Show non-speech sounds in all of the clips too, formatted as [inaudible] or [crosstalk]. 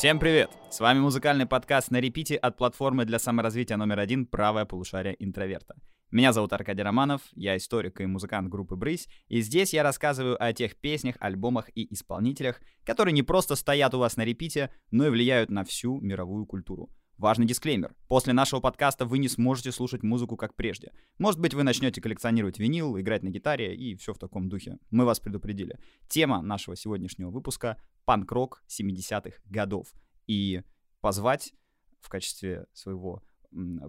Всем привет! С вами музыкальный подкаст на репите от платформы для саморазвития номер один «Правое полушарие интроверта». Меня зовут Аркадий Романов, я историк и музыкант группы «Брысь», и здесь я рассказываю о тех песнях, альбомах и исполнителях, которые не просто стоят у вас на репите, но и влияют на всю мировую культуру. Важный дисклеймер. После нашего подкаста вы не сможете слушать музыку как прежде. Может быть, вы начнете коллекционировать винил, играть на гитаре и все в таком духе. Мы вас предупредили. Тема нашего сегодняшнего выпуска — панк-рок 70-х годов. И позвать в качестве своего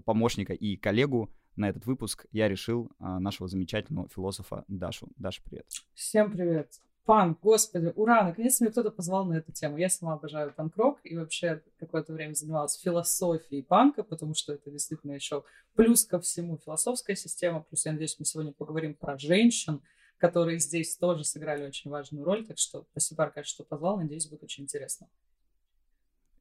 помощника и коллегу на этот выпуск я решил а, нашего замечательного философа Дашу. Даша, привет. Всем привет. Панк, господи, ура, наконец-то меня кто-то позвал на эту тему. Я сама обожаю панк-рок и вообще какое-то время занималась философией панка, потому что это действительно еще плюс ко всему философская система. Плюс, я надеюсь, мы сегодня поговорим про женщин, которые здесь тоже сыграли очень важную роль. Так что спасибо, Аркадий, что позвал. Надеюсь, будет очень интересно.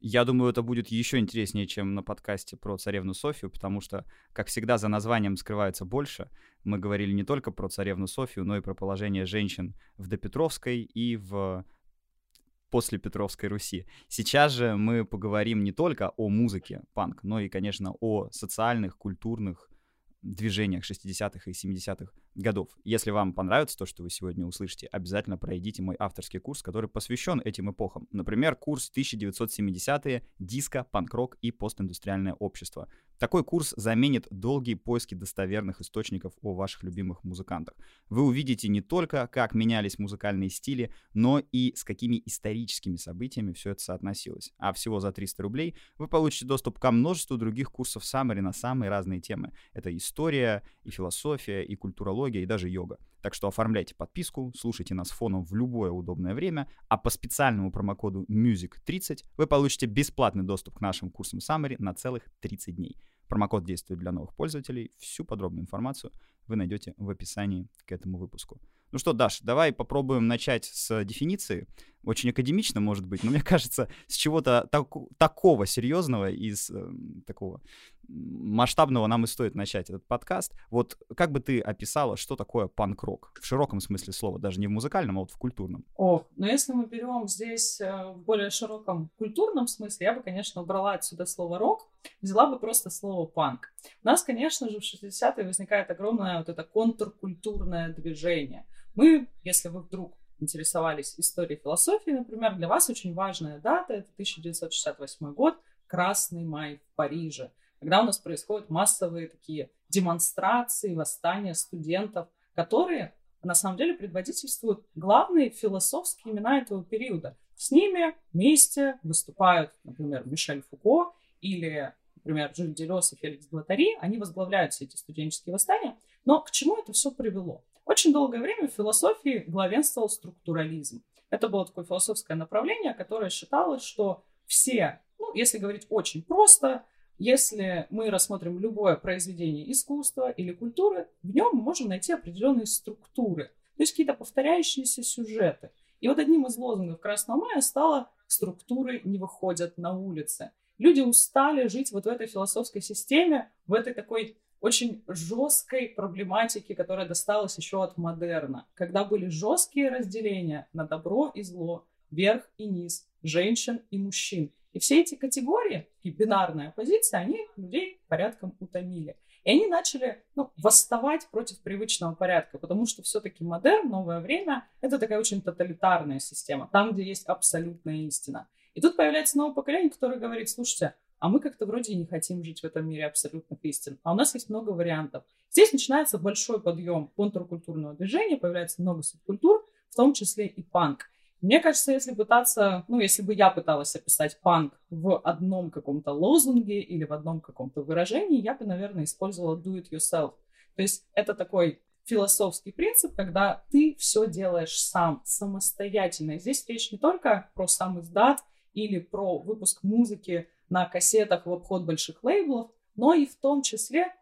Я думаю, это будет еще интереснее, чем на подкасте про царевну Софию, потому что, как всегда, за названием скрывается больше. Мы говорили не только про царевну Софию, но и про положение женщин в допетровской и в после Петровской Руси. Сейчас же мы поговорим не только о музыке панк, но и, конечно, о социальных, культурных движениях 60-х и 70-х годов. Если вам понравится то, что вы сегодня услышите, обязательно пройдите мой авторский курс, который посвящен этим эпохам. Например, курс 1970-е, диско, панк-рок и постиндустриальное общество. Такой курс заменит долгие поиски достоверных источников о ваших любимых музыкантах. Вы увидите не только, как менялись музыкальные стили, но и с какими историческими событиями все это соотносилось. А всего за 300 рублей вы получите доступ ко множеству других курсов Summary на самые разные темы. Это история, и философия, и культурология, и даже йога. Так что оформляйте подписку, слушайте нас фоном в любое удобное время, а по специальному промокоду MUSIC30 вы получите бесплатный доступ к нашим курсам Summary на целых 30 дней. Промокод действует для новых пользователей. Всю подробную информацию вы найдете в описании к этому выпуску. Ну что, Даш, давай попробуем начать с дефиниции. Очень академично, может быть, но мне [laughs] кажется, с чего-то так, такого серьезного, из э, такого масштабного нам и стоит начать этот подкаст. Вот как бы ты описала, что такое панк-рок? В широком смысле слова, даже не в музыкальном, а вот в культурном. Ох, но если мы берем здесь э, в более широком культурном смысле, я бы, конечно, убрала отсюда слово рок, взяла бы просто слово панк. У нас, конечно же, в 60-е возникает огромное вот это контркультурное движение. Мы, если вы вдруг интересовались историей философии, например, для вас очень важная дата — это 1968 год, Красный май в Париже когда у нас происходят массовые такие демонстрации, восстания студентов, которые на самом деле предводительствуют главные философские имена этого периода. С ними вместе выступают, например, Мишель Фуко или, например, Жюль Делес и Феликс Блатари. Они возглавляют все эти студенческие восстания. Но к чему это все привело? Очень долгое время в философии главенствовал структурализм. Это было такое философское направление, которое считалось, что все, ну, если говорить очень просто, если мы рассмотрим любое произведение искусства или культуры, в нем мы можем найти определенные структуры, то есть какие-то повторяющиеся сюжеты. И вот одним из лозунгов Красного мая стало «структуры не выходят на улицы». Люди устали жить вот в этой философской системе, в этой такой очень жесткой проблематике, которая досталась еще от модерна, когда были жесткие разделения на добро и зло, верх и низ, женщин и мужчин. И все эти категории, и бинарная позиция, они людей порядком утомили. И они начали ну, восставать против привычного порядка, потому что все-таки модерн, новое время, это такая очень тоталитарная система, там, где есть абсолютная истина. И тут появляется новое поколение, которое говорит, слушайте, а мы как-то вроде не хотим жить в этом мире абсолютных истин, а у нас есть много вариантов. Здесь начинается большой подъем контркультурного движения, появляется много субкультур, в том числе и панк. Мне кажется, если пытаться, ну, если бы я пыталась описать панк в одном каком-то лозунге или в одном каком-то выражении, я бы, наверное, использовала do it yourself. То есть это такой философский принцип, когда ты все делаешь сам, самостоятельно. И здесь речь не только про сам издат или про выпуск музыки на кассетах в обход больших лейблов, но и в том числе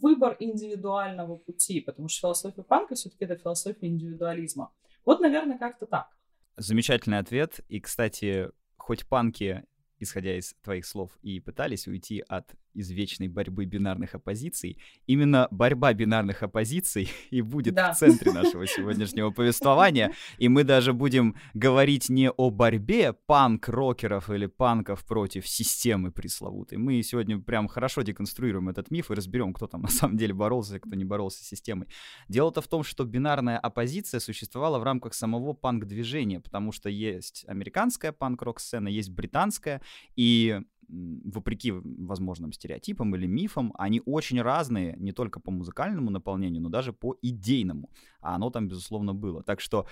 выбор индивидуального пути, потому что философия панка все-таки это философия индивидуализма. Вот, наверное, как-то так. Замечательный ответ. И, кстати, хоть панки исходя из твоих слов, и пытались уйти от извечной борьбы бинарных оппозиций, именно борьба бинарных оппозиций [laughs] и будет да. в центре [laughs] нашего сегодняшнего повествования. И мы даже будем говорить не о борьбе панк-рокеров или панков против системы пресловутой. Мы сегодня прям хорошо деконструируем этот миф и разберем, кто там на самом деле боролся, кто не боролся с системой. Дело-то в том, что бинарная оппозиция существовала в рамках самого панк-движения, потому что есть американская панк-рок-сцена, есть британская, и вопреки возможным стереотипам или мифам, они очень разные не только по музыкальному наполнению, но даже по идейному. А оно там, безусловно, было. Так что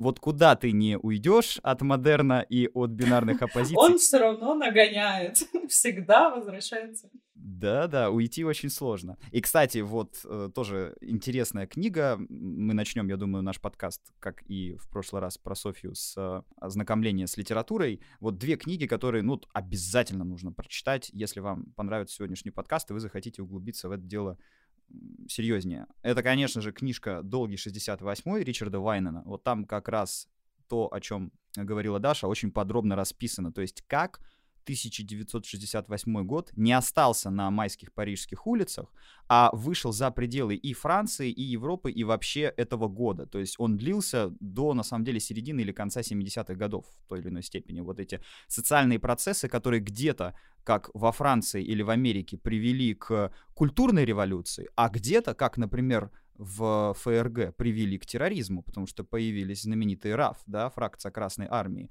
вот куда ты не уйдешь от модерна и от бинарных [laughs] оппозиций... Он все равно нагоняет, [laughs] всегда возвращается. Да-да, уйти очень сложно. И, кстати, вот э, тоже интересная книга. Мы начнем, я думаю, наш подкаст, как и в прошлый раз про Софию, с э, ознакомления с литературой. Вот две книги, которые, ну, обязательно нужно прочитать, если вам понравится сегодняшний подкаст, и вы захотите углубиться в это дело серьезнее. Это, конечно же, книжка «Долгий 68» Ричарда Вайнена. Вот там как раз то, о чем говорила Даша, очень подробно расписано. То есть как 1968 год не остался на майских парижских улицах, а вышел за пределы и Франции, и Европы, и вообще этого года. То есть он длился до, на самом деле, середины или конца 70-х годов в той или иной степени. Вот эти социальные процессы, которые где-то, как во Франции или в Америке, привели к культурной революции, а где-то, как, например, в ФРГ привели к терроризму, потому что появились знаменитые РАФ, да, фракция Красной Армии.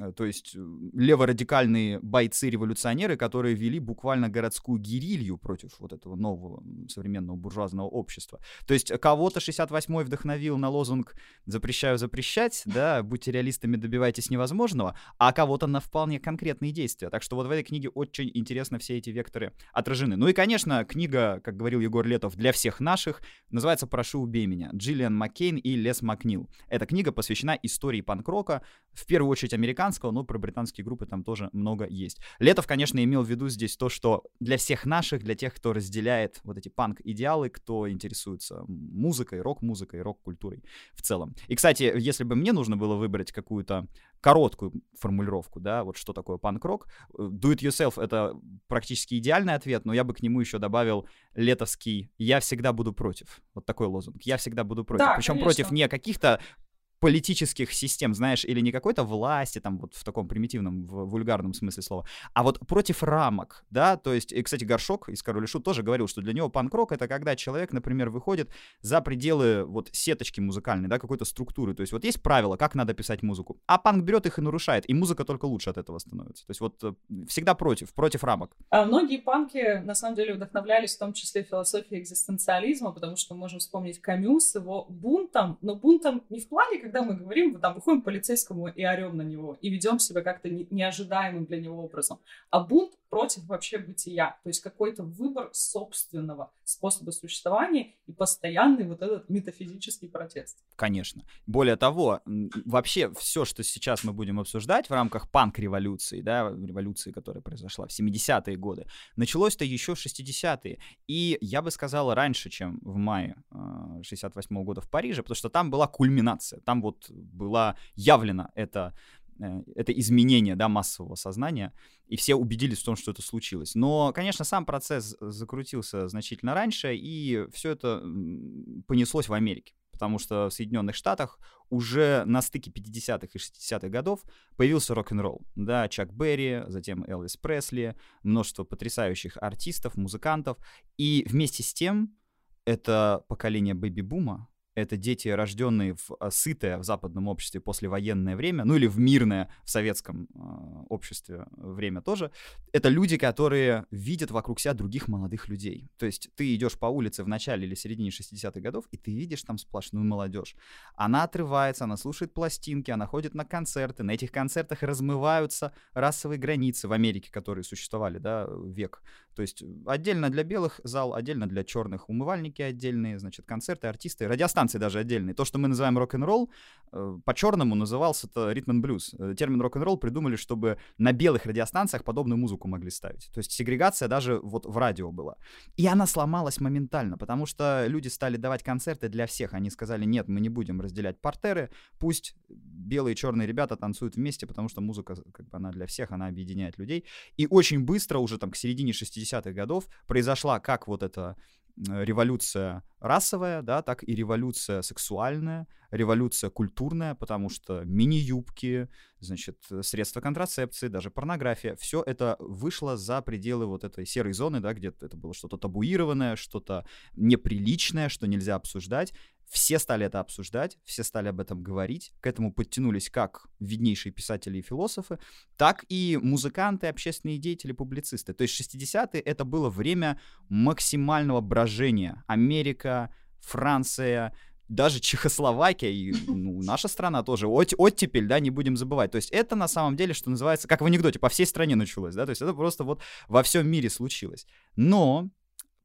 Э, то есть э, леворадикальные бойцы-революционеры, которые вели буквально городскую гирилью против вот этого нового современного буржуазного общества. То есть кого-то 68-й вдохновил на лозунг «запрещаю запрещать», да, «будьте реалистами, добивайтесь невозможного», а кого-то на вполне конкретные действия. Так что вот в этой книге очень интересно все эти векторы отражены. Ну и, конечно, книга, как говорил Егор Летов, для всех наших, называется «Прошу, убей меня». Джиллиан Маккейн и Лес Макнил. Эта книга посвящена истории панк-рока, в первую очередь американского американского, но про британские группы там тоже много есть. Летов, конечно, имел в виду здесь то, что для всех наших, для тех, кто разделяет вот эти панк-идеалы, кто интересуется музыкой, рок-музыкой, рок-культурой в целом. И, кстати, если бы мне нужно было выбрать какую-то короткую формулировку, да, вот что такое панк-рок, э, do it yourself — это практически идеальный ответ, но я бы к нему еще добавил летовский «я всегда буду против». Вот такой лозунг. «Я всегда буду против». Да, Причем против не каких-то политических систем, знаешь, или не какой-то власти, там, вот в таком примитивном, в вульгарном смысле слова, а вот против рамок, да, то есть, и, кстати, Горшок из Король тоже говорил, что для него панк-рок — это когда человек, например, выходит за пределы вот сеточки музыкальной, да, какой-то структуры, то есть вот есть правила, как надо писать музыку, а панк берет их и нарушает, и музыка только лучше от этого становится, то есть вот э, всегда против, против рамок. А многие панки, на самом деле, вдохновлялись в том числе философией экзистенциализма, потому что можем вспомнить Камю с его бунтом, но бунтом не в плане, когда мы говорим, там, выходим к полицейскому и орем на него, и ведем себя как-то неожидаемым для него образом. А бунт против вообще бытия, то есть какой-то выбор собственного способа существования и постоянный вот этот метафизический протест. Конечно. Более того, вообще все, что сейчас мы будем обсуждать в рамках панк-революции, да, революции, которая произошла в 70-е годы, началось-то еще в 60-е. И я бы сказал, раньше, чем в мае 68 -го года в Париже, потому что там была кульминация, там вот была явлена эта это изменение да, массового сознания, и все убедились в том, что это случилось. Но, конечно, сам процесс закрутился значительно раньше, и все это понеслось в Америке, потому что в Соединенных Штатах уже на стыке 50-х и 60-х годов появился рок-н-ролл. Да, Чак Берри, затем Элвис Пресли, множество потрясающих артистов, музыкантов, и вместе с тем это поколение бэби-бума, это дети, рожденные в а, сытое в западном обществе послевоенное время, ну или в мирное в советском э, обществе время тоже. Это люди, которые видят вокруг себя других молодых людей. То есть ты идешь по улице в начале или середине 60-х годов, и ты видишь там сплошную молодежь. Она отрывается, она слушает пластинки, она ходит на концерты. На этих концертах размываются расовые границы в Америке, которые существовали, да, век. То есть отдельно для белых зал, отдельно для черных умывальники отдельные, значит, концерты, артисты, радиостанции даже отдельные. То, что мы называем рок-н-ролл, э, по-черному назывался это ритм блюз. Э, термин рок-н-ролл придумали, чтобы на белых радиостанциях подобную музыку могли ставить. То есть сегрегация даже вот в радио была. И она сломалась моментально, потому что люди стали давать концерты для всех. Они сказали, нет, мы не будем разделять портеры, пусть белые и черные ребята танцуют вместе, потому что музыка, как бы, она для всех, она объединяет людей. И очень быстро, уже там к середине 60-х годов, произошла как вот эта революция расовая, да, так и революция сексуальная, революция культурная, потому что мини-юбки, значит, средства контрацепции, даже порнография, все это вышло за пределы вот этой серой зоны, да, где это было что-то табуированное, что-то неприличное, что нельзя обсуждать. Все стали это обсуждать, все стали об этом говорить. К этому подтянулись как виднейшие писатели и философы, так и музыканты, общественные деятели, публицисты. То есть 60-е это было время максимального брожения. Америка, Франция, даже Чехословакия и ну, [laughs] наша страна тоже, от, оттепель, да, не будем забывать. То есть это на самом деле, что называется, как в анекдоте, по всей стране началось, да, то есть это просто вот во всем мире случилось. Но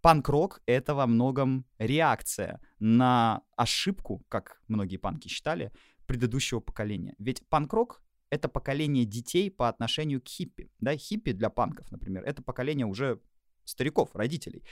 панк-рок — это во многом реакция на ошибку, как многие панки считали, предыдущего поколения. Ведь панк-рок — это поколение детей по отношению к хиппи. Да, хиппи для панков, например, это поколение уже стариков, родителей.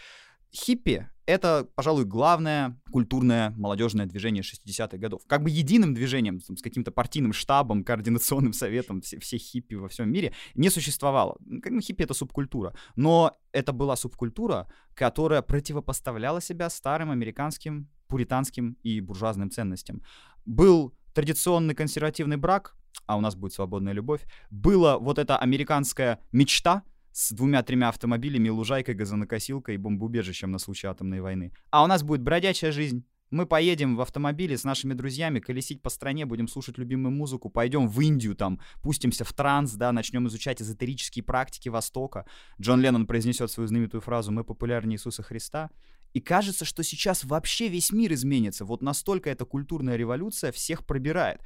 Хиппи — это, пожалуй, главное культурное молодежное движение 60-х годов. Как бы единым движением, там, с каким-то партийным штабом, координационным советом все, все хиппи во всем мире не существовало. Ну, хиппи — это субкультура. Но это была субкультура, которая противопоставляла себя старым американским пуританским и буржуазным ценностям. Был традиционный консервативный брак, а у нас будет свободная любовь, была вот эта американская мечта — с двумя-тремя автомобилями, лужайкой, газонокосилкой и бомбоубежищем на случай атомной войны. А у нас будет бродячая жизнь. Мы поедем в автомобиле с нашими друзьями, колесить по стране, будем слушать любимую музыку, пойдем в Индию, там, пустимся в транс, да, начнем изучать эзотерические практики Востока. Джон Леннон произнесет свою знаменитую фразу «Мы популярнее Иисуса Христа». И кажется, что сейчас вообще весь мир изменится. Вот настолько эта культурная революция всех пробирает.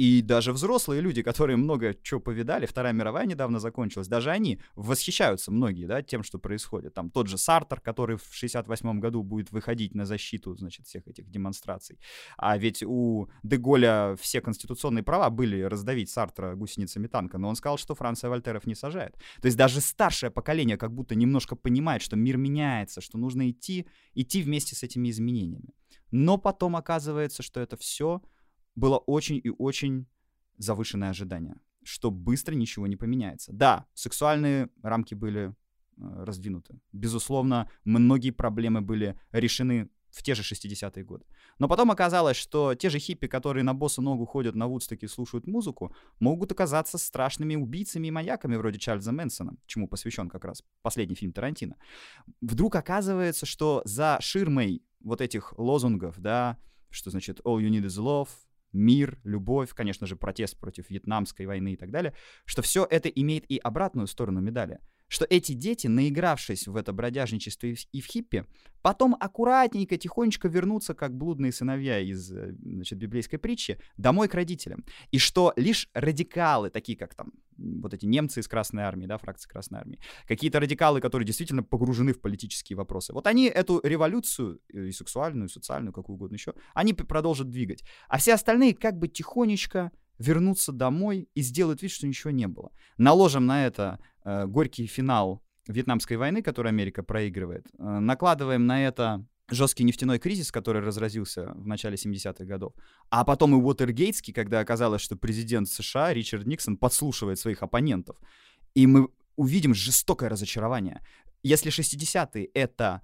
И даже взрослые люди, которые много чего повидали, Вторая мировая недавно закончилась, даже они восхищаются многие, да, тем, что происходит. Там тот же Сартер, который в 68 году будет выходить на защиту, значит, всех этих демонстраций. А ведь у Деголя все конституционные права были раздавить Сартера гусеницами танка, но он сказал, что Франция Вольтеров не сажает. То есть даже старшее поколение как будто немножко понимает, что мир меняется, что нужно идти, идти вместе с этими изменениями. Но потом оказывается, что это все было очень и очень завышенное ожидание, что быстро ничего не поменяется. Да, сексуальные рамки были э, раздвинуты. Безусловно, многие проблемы были решены в те же 60-е годы. Но потом оказалось, что те же хиппи, которые на босса ногу ходят на Вудстоке и слушают музыку, могут оказаться страшными убийцами и маньяками вроде Чарльза Мэнсона, чему посвящен как раз последний фильм Тарантино. Вдруг оказывается, что за ширмой вот этих лозунгов, да, что значит all you need is love, мир, любовь, конечно же, протест против вьетнамской войны и так далее, что все это имеет и обратную сторону медали что эти дети, наигравшись в это бродяжничество и в хиппи, потом аккуратненько, тихонечко вернутся, как блудные сыновья из э, значит, библейской притчи, домой к родителям. И что лишь радикалы, такие как там вот эти немцы из Красной Армии, да, фракции Красной Армии, какие-то радикалы, которые действительно погружены в политические вопросы, вот они эту революцию, э, и сексуальную, и социальную, какую угодно еще, они продолжат двигать. А все остальные как бы тихонечко вернуться домой и сделать вид, что ничего не было. Наложим на это э, горький финал Вьетнамской войны, который Америка проигрывает. Э, накладываем на это жесткий нефтяной кризис, который разразился в начале 70-х годов, а потом и Уотергейтский, когда оказалось, что президент США Ричард Никсон подслушивает своих оппонентов. И мы увидим жестокое разочарование. Если 60-е — это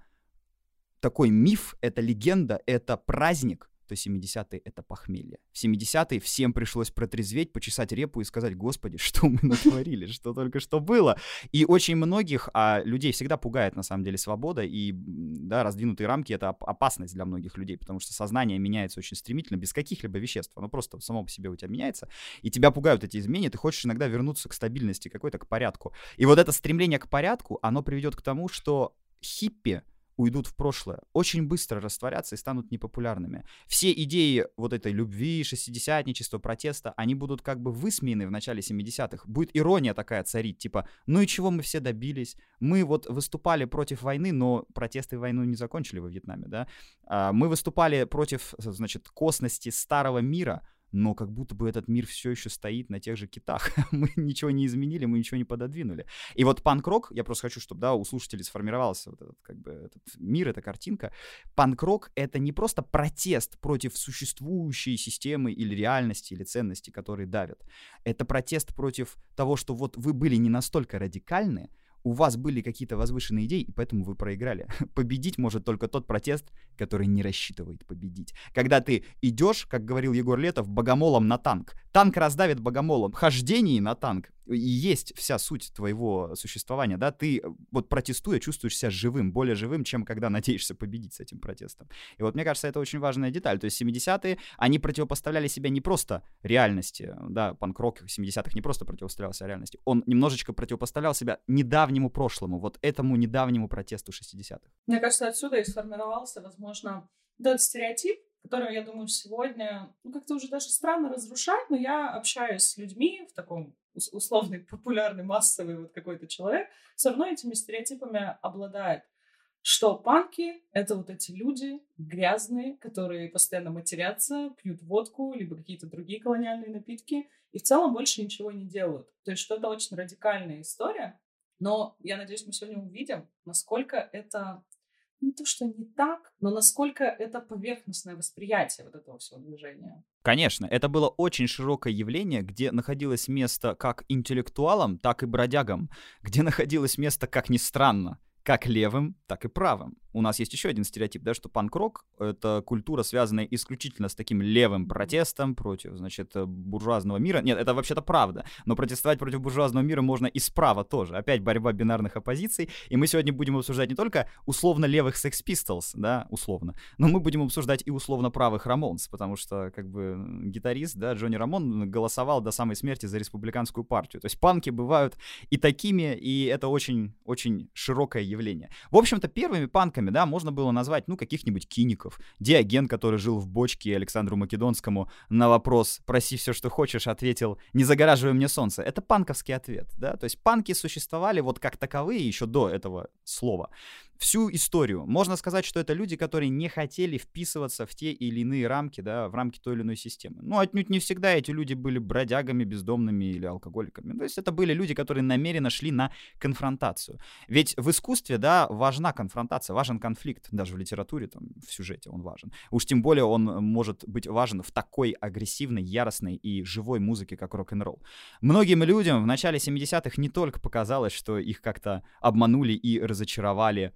такой миф, это легенда, это праздник, то 70-е — это похмелье. В 70-е всем пришлось протрезветь, почесать репу и сказать, господи, [laughs] что мы натворили, что только что было. И очень многих, а людей всегда пугает, на самом деле, свобода, и, да, раздвинутые рамки — это опасность для многих людей, потому что сознание меняется очень стремительно, без каких-либо веществ. Оно просто само по себе у тебя меняется, и тебя пугают эти изменения, ты хочешь иногда вернуться к стабильности какой-то, к порядку. И вот это стремление к порядку, оно приведет к тому, что хиппи — уйдут в прошлое, очень быстро растворятся и станут непопулярными. Все идеи вот этой любви, шестидесятничества, протеста, они будут как бы высмеяны в начале 70-х. Будет ирония такая царить, типа, ну и чего мы все добились? Мы вот выступали против войны, но протесты войну не закончили во Вьетнаме, да? А, мы выступали против, значит, косности старого мира, но как будто бы этот мир все еще стоит на тех же китах. [laughs] мы ничего не изменили, мы ничего не пододвинули. И вот панк-рок, я просто хочу, чтобы да, у слушателей сформировался вот этот, как бы, этот мир, эта картинка. Панк-рок — это не просто протест против существующей системы или реальности, или ценностей, которые давят. Это протест против того, что вот вы были не настолько радикальны, у вас были какие-то возвышенные идеи, и поэтому вы проиграли. [laughs] Победить может только тот протест, который не рассчитывает победить. Когда ты идешь, как говорил Егор Летов, богомолом на танк. Танк раздавит богомолом. Хождение на танк и есть вся суть твоего существования, да, ты э, вот протестуя чувствуешь себя живым, более живым, чем когда надеешься победить с этим протестом. И вот мне кажется, это очень важная деталь. То есть 70-е, они противопоставляли себя не просто реальности, да, панк-рок 70-х не просто противопоставлялся реальности, он немножечко противопоставлял себя недавнему прошлому, вот этому недавнему протесту 60-х. Мне кажется, отсюда и сформировался, возможно, тот стереотип, который, я думаю, сегодня, ну, как-то уже даже странно разрушать, но я общаюсь с людьми в таком условный, [laughs] популярный, массовый вот какой-то человек, все равно этими стереотипами обладает. Что панки — это вот эти люди грязные, которые постоянно матерятся, пьют водку, либо какие-то другие колониальные напитки, и в целом больше ничего не делают. То есть что-то очень радикальная история, но я надеюсь, мы сегодня увидим, насколько это не то, что не так, но насколько это поверхностное восприятие вот этого всего движения. Конечно, это было очень широкое явление, где находилось место как интеллектуалам, так и бродягам, где находилось место, как ни странно, как левым, так и правым у нас есть еще один стереотип, да, что панк-рок — это культура, связанная исключительно с таким левым протестом против, значит, буржуазного мира. Нет, это вообще-то правда, но протестовать против буржуазного мира можно и справа тоже. Опять борьба бинарных оппозиций, и мы сегодня будем обсуждать не только условно-левых Sex Pistols, да, условно, но мы будем обсуждать и условно-правых Рамонс, потому что, как бы, гитарист, да, Джонни Рамон голосовал до самой смерти за республиканскую партию. То есть панки бывают и такими, и это очень-очень широкое явление. В общем-то, первыми панками да, можно было назвать, ну, каких-нибудь киников. Диоген, который жил в бочке Александру Македонскому, на вопрос «проси все, что хочешь», ответил «не загораживай мне солнце». Это панковский ответ, да, то есть панки существовали вот как таковые еще до этого слова всю историю. Можно сказать, что это люди, которые не хотели вписываться в те или иные рамки, да, в рамки той или иной системы. Но отнюдь не всегда эти люди были бродягами, бездомными или алкоголиками. То есть это были люди, которые намеренно шли на конфронтацию. Ведь в искусстве, да, важна конфронтация, важен конфликт, даже в литературе, там, в сюжете он важен. Уж тем более он может быть важен в такой агрессивной, яростной и живой музыке, как рок-н-ролл. Многим людям в начале 70-х не только показалось, что их как-то обманули и разочаровали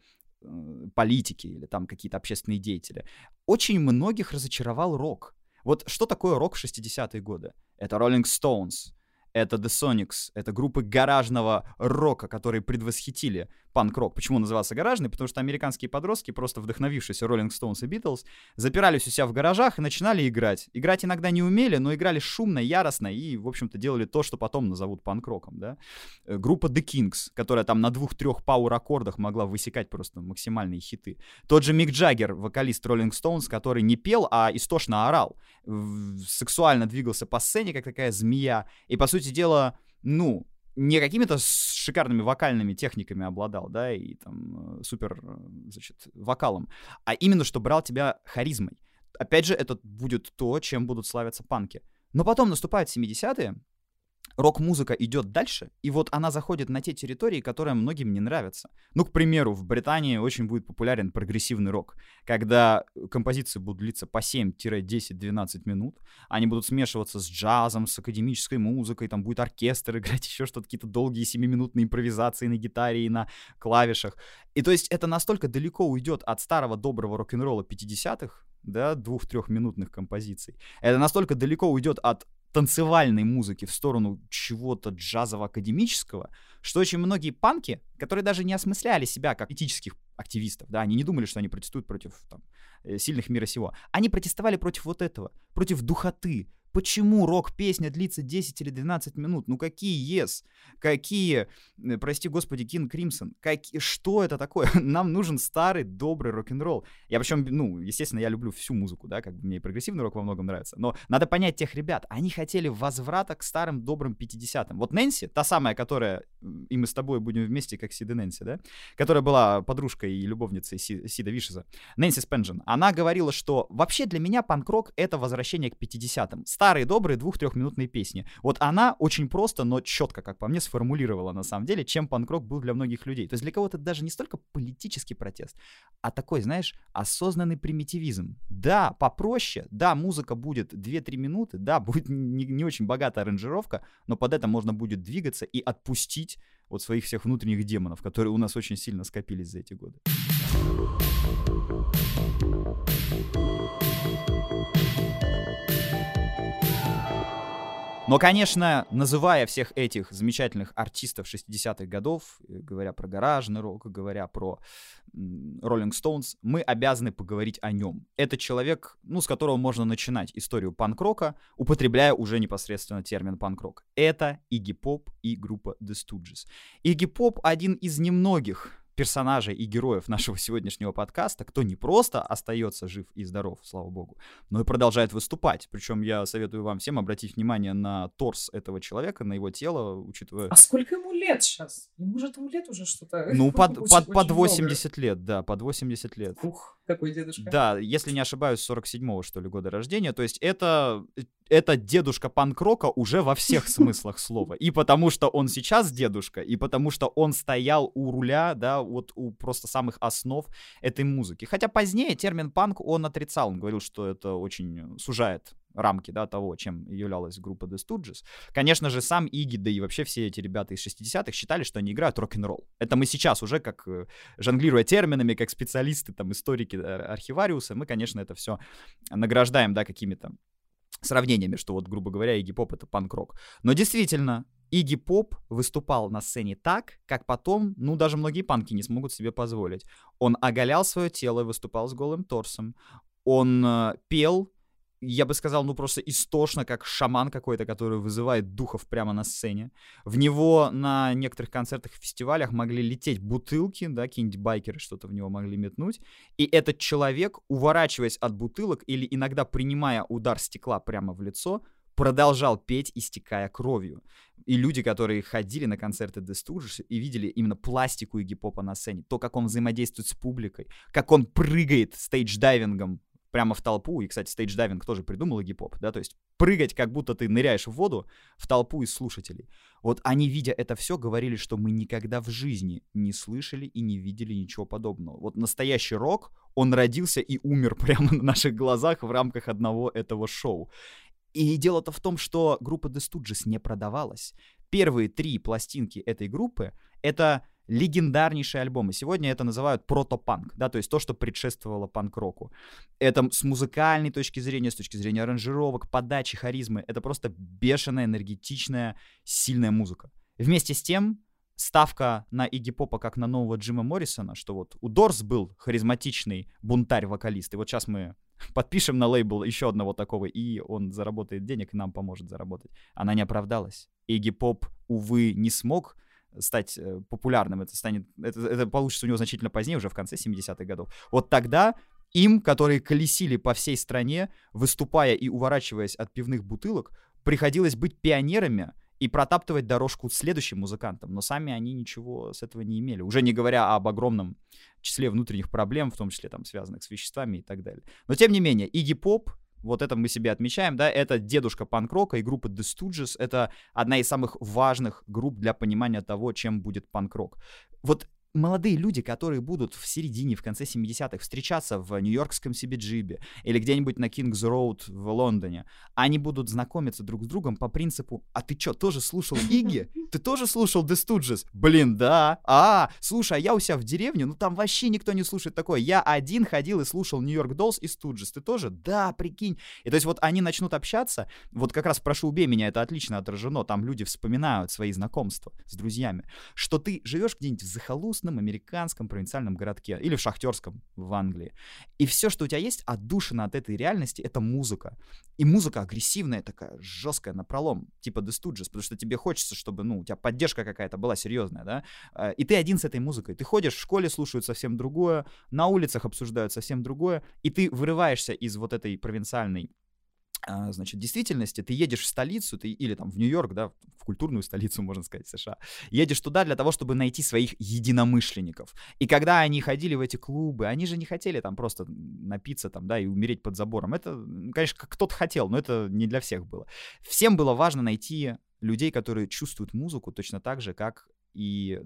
политики или там какие-то общественные деятели. Очень многих разочаровал рок. Вот что такое рок в 60-е годы? Это Rolling Stones, это The Sonics, это группы гаражного рока, которые предвосхитили панк-рок. Почему назывался гаражный? Потому что американские подростки, просто вдохновившись Rolling Stones и Beatles, запирались у себя в гаражах и начинали играть. Играть иногда не умели, но играли шумно, яростно и, в общем-то, делали то, что потом назовут панк-роком, да. Э, группа The Kings, которая там на двух-трех пауэр-аккордах могла высекать просто максимальные хиты. Тот же Мик Джаггер, вокалист Rolling Stones, который не пел, а истошно орал. Сексуально двигался по сцене, как такая змея. И, по сути дела, ну, не какими-то шикарными вокальными техниками обладал, да, и там э, супер, э, значит, вокалом, а именно, что брал тебя харизмой. Опять же, это будет то, чем будут славиться панки. Но потом наступают 70-е, рок-музыка идет дальше, и вот она заходит на те территории, которые многим не нравятся. Ну, к примеру, в Британии очень будет популярен прогрессивный рок, когда композиции будут длиться по 7-10-12 минут, они будут смешиваться с джазом, с академической музыкой, там будет оркестр [laughs] играть еще что-то, какие-то долгие 7-минутные импровизации на гитаре и на клавишах. И то есть это настолько далеко уйдет от старого доброго рок-н-ролла 50-х, да, двух-трехминутных композиций. Это настолько далеко уйдет от танцевальной музыки в сторону чего-то джазово-академического, что очень многие панки, которые даже не осмысляли себя как этических активистов, да, они не думали, что они протестуют против там, э, сильных мира сего, они протестовали против вот этого, против духоты, Почему рок-песня длится 10 или 12 минут? Ну какие Yes? Какие, э, прости господи, King Crimson? Как, что это такое? [laughs] Нам нужен старый, добрый рок-н-ролл. Я причем, ну, естественно, я люблю всю музыку, да, как бы мне и прогрессивный рок во многом нравится. Но надо понять тех ребят. Они хотели возврата к старым, добрым 50-м. Вот Нэнси, та самая, которая, и мы с тобой будем вместе, как Сида Нэнси, да, которая была подружкой и любовницей Си, Сида Вишеза, Нэнси Спенджин, она говорила, что вообще для меня панк-рок — это возвращение к 50-м старые добрые двух-трехминутные песни. Вот она очень просто, но четко, как по мне, сформулировала на самом деле, чем панк-рок был для многих людей. То есть для кого-то даже не столько политический протест, а такой, знаешь, осознанный примитивизм. Да, попроще, да, музыка будет 2-3 минуты, да, будет не, не очень богатая аранжировка, но под это можно будет двигаться и отпустить вот своих всех внутренних демонов, которые у нас очень сильно скопились за эти годы. Но, конечно, называя всех этих замечательных артистов 60-х годов, э, говоря про гаражный рок, говоря про Rolling Stones, мы обязаны поговорить о нем. Это человек, ну, с которого можно начинать историю панк-рока, употребляя уже непосредственно термин панк-рок. Это Игги Поп и группа The Stooges. Игги Поп один из немногих персонажей и героев нашего [laughs] сегодняшнего подкаста, кто не просто остается жив и здоров, слава богу, но и продолжает выступать. Причем я советую вам всем обратить внимание на торс этого человека, на его тело, учитывая... А сколько ему лет сейчас? Ему же ему лет уже что-то... Ну, [laughs] под, под, под 80 много. лет, да, под 80 лет. Ух, какой дедушка. Да, если не ошибаюсь, 47-го, что ли, года рождения. То есть это это дедушка панк-рока уже во всех [laughs] смыслах слова. И потому что он сейчас дедушка, и потому что он стоял у руля, да, вот у просто самых основ этой музыки. Хотя позднее термин панк он отрицал, он говорил, что это очень сужает рамки, да, того, чем являлась группа The Stooges. Конечно же, сам Иги, да и вообще все эти ребята из 60-х считали, что они играют рок-н-ролл. Это мы сейчас уже, как э, жонглируя терминами, как специалисты, там, историки, архивариусы, мы, конечно, это все награждаем, да, какими-то сравнениями, что вот, грубо говоря, Игги Поп — это панк-рок. Но действительно, Игги Поп выступал на сцене так, как потом, ну, даже многие панки не смогут себе позволить. Он оголял свое тело и выступал с голым торсом. Он э, пел, я бы сказал, ну просто истошно, как шаман какой-то, который вызывает духов прямо на сцене. В него на некоторых концертах и фестивалях могли лететь бутылки, да, какие-нибудь байкеры что-то в него могли метнуть. И этот человек, уворачиваясь от бутылок или иногда принимая удар стекла прямо в лицо, продолжал петь, истекая кровью. И люди, которые ходили на концерты The Stooges и видели именно пластику Игги Попа на сцене, то, как он взаимодействует с публикой, как он прыгает stage diving ом прямо в толпу, и, кстати, stage diving тоже придумал Игги Поп, да, то есть прыгать, как будто ты ныряешь в воду в толпу из слушателей. Вот они, видя это все, говорили, что мы никогда в жизни не слышали и не видели ничего подобного. Вот настоящий рок, он родился и умер [laughs] прямо на наших глазах в рамках одного этого шоу. И дело-то в том, что группа The Stooges не продавалась. Первые три пластинки этой группы — это легендарнейшие альбомы. Сегодня это называют протопанк, да, то есть то, что предшествовало панк-року. Это с музыкальной точки зрения, с точки зрения аранжировок, подачи, харизмы, это просто бешеная, энергетичная, сильная музыка. Вместе с тем, ставка на Игги Попа как на нового Джима Моррисона, что вот у Дорс был харизматичный бунтарь-вокалист, и вот сейчас мы подпишем на лейбл еще одного такого, и он заработает денег и нам поможет заработать. Она не оправдалась. Игги Поп, увы, не смог стать э, популярным, это станет, это, это получится у него значительно позднее, уже в конце 70-х годов. Вот тогда им, которые колесили по всей стране, выступая и уворачиваясь от пивных бутылок, приходилось быть пионерами и протаптывать дорожку следующим музыкантам, но сами они ничего с этого не имели, уже не говоря об огромном числе внутренних проблем, в том числе там связанных с веществами и так далее. Но тем не менее, Игги Поп вот это мы себе отмечаем, да, это дедушка панк-рока и группа The Stooges, это одна из самых важных групп для понимания того, чем будет панк-рок. Вот молодые люди, которые будут в середине, в конце 70-х встречаться в нью-йоркском CBGB или где-нибудь на Кингс Роуд в Лондоне, они будут знакомиться друг с другом по принципу «А ты что, тоже слушал Игги? Ты тоже слушал The Stooges?» Блин, да. А, слушай, а я у себя в деревне, ну там вообще никто не слушает такое. Я один ходил и слушал Нью-Йорк Доллс и Stooges. Ты тоже? Да, прикинь. И то есть вот они начнут общаться, вот как раз «Прошу, убей меня» это отлично отражено, там люди вспоминают свои знакомства с друзьями, что ты живешь где-нибудь в захолустном захолустном американском провинциальном городке или в шахтерском в Англии. И все, что у тебя есть, отдушина от этой реальности, это музыка. И музыка агрессивная такая, жесткая, напролом, типа The Stooges, потому что тебе хочется, чтобы, ну, у тебя поддержка какая-то была серьезная, да, а, и ты один с этой музыкой. Ты ходишь в школе, слушают совсем другое, на улицах обсуждают совсем другое, и ты вырываешься из вот этой провинциальной значит, действительности ты едешь в столицу, ты, или там в Нью-Йорк, да, в культурную [laughs] столицу, можно сказать, США, едешь туда для того, чтобы найти своих единомышленников. И когда они ходили в эти клубы, они же не хотели там просто напиться там, да, и умереть под забором. Это, конечно, кто-то хотел, но это не для всех было. Всем было важно найти людей, которые чувствуют музыку точно так же, как и,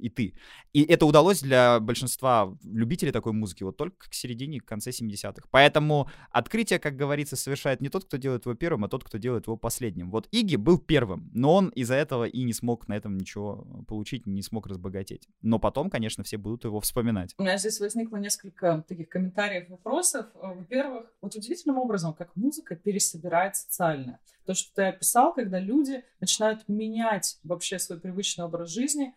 и ты. И это удалось для большинства любителей такой музыки вот только к середине, к конце 70-х. Поэтому открытие, как говорится, совершает не тот, кто делает его первым, а тот, кто делает его последним. Вот Иги был первым, но он из-за этого и не смог на этом ничего получить, не смог разбогатеть. Но потом, конечно, все будут его вспоминать. У меня здесь возникло несколько таких комментариев, вопросов. Во-первых, вот удивительным образом, как музыка пересобирает социально. То, что ты описал, когда люди начинают менять вообще свой привычный образ жизни,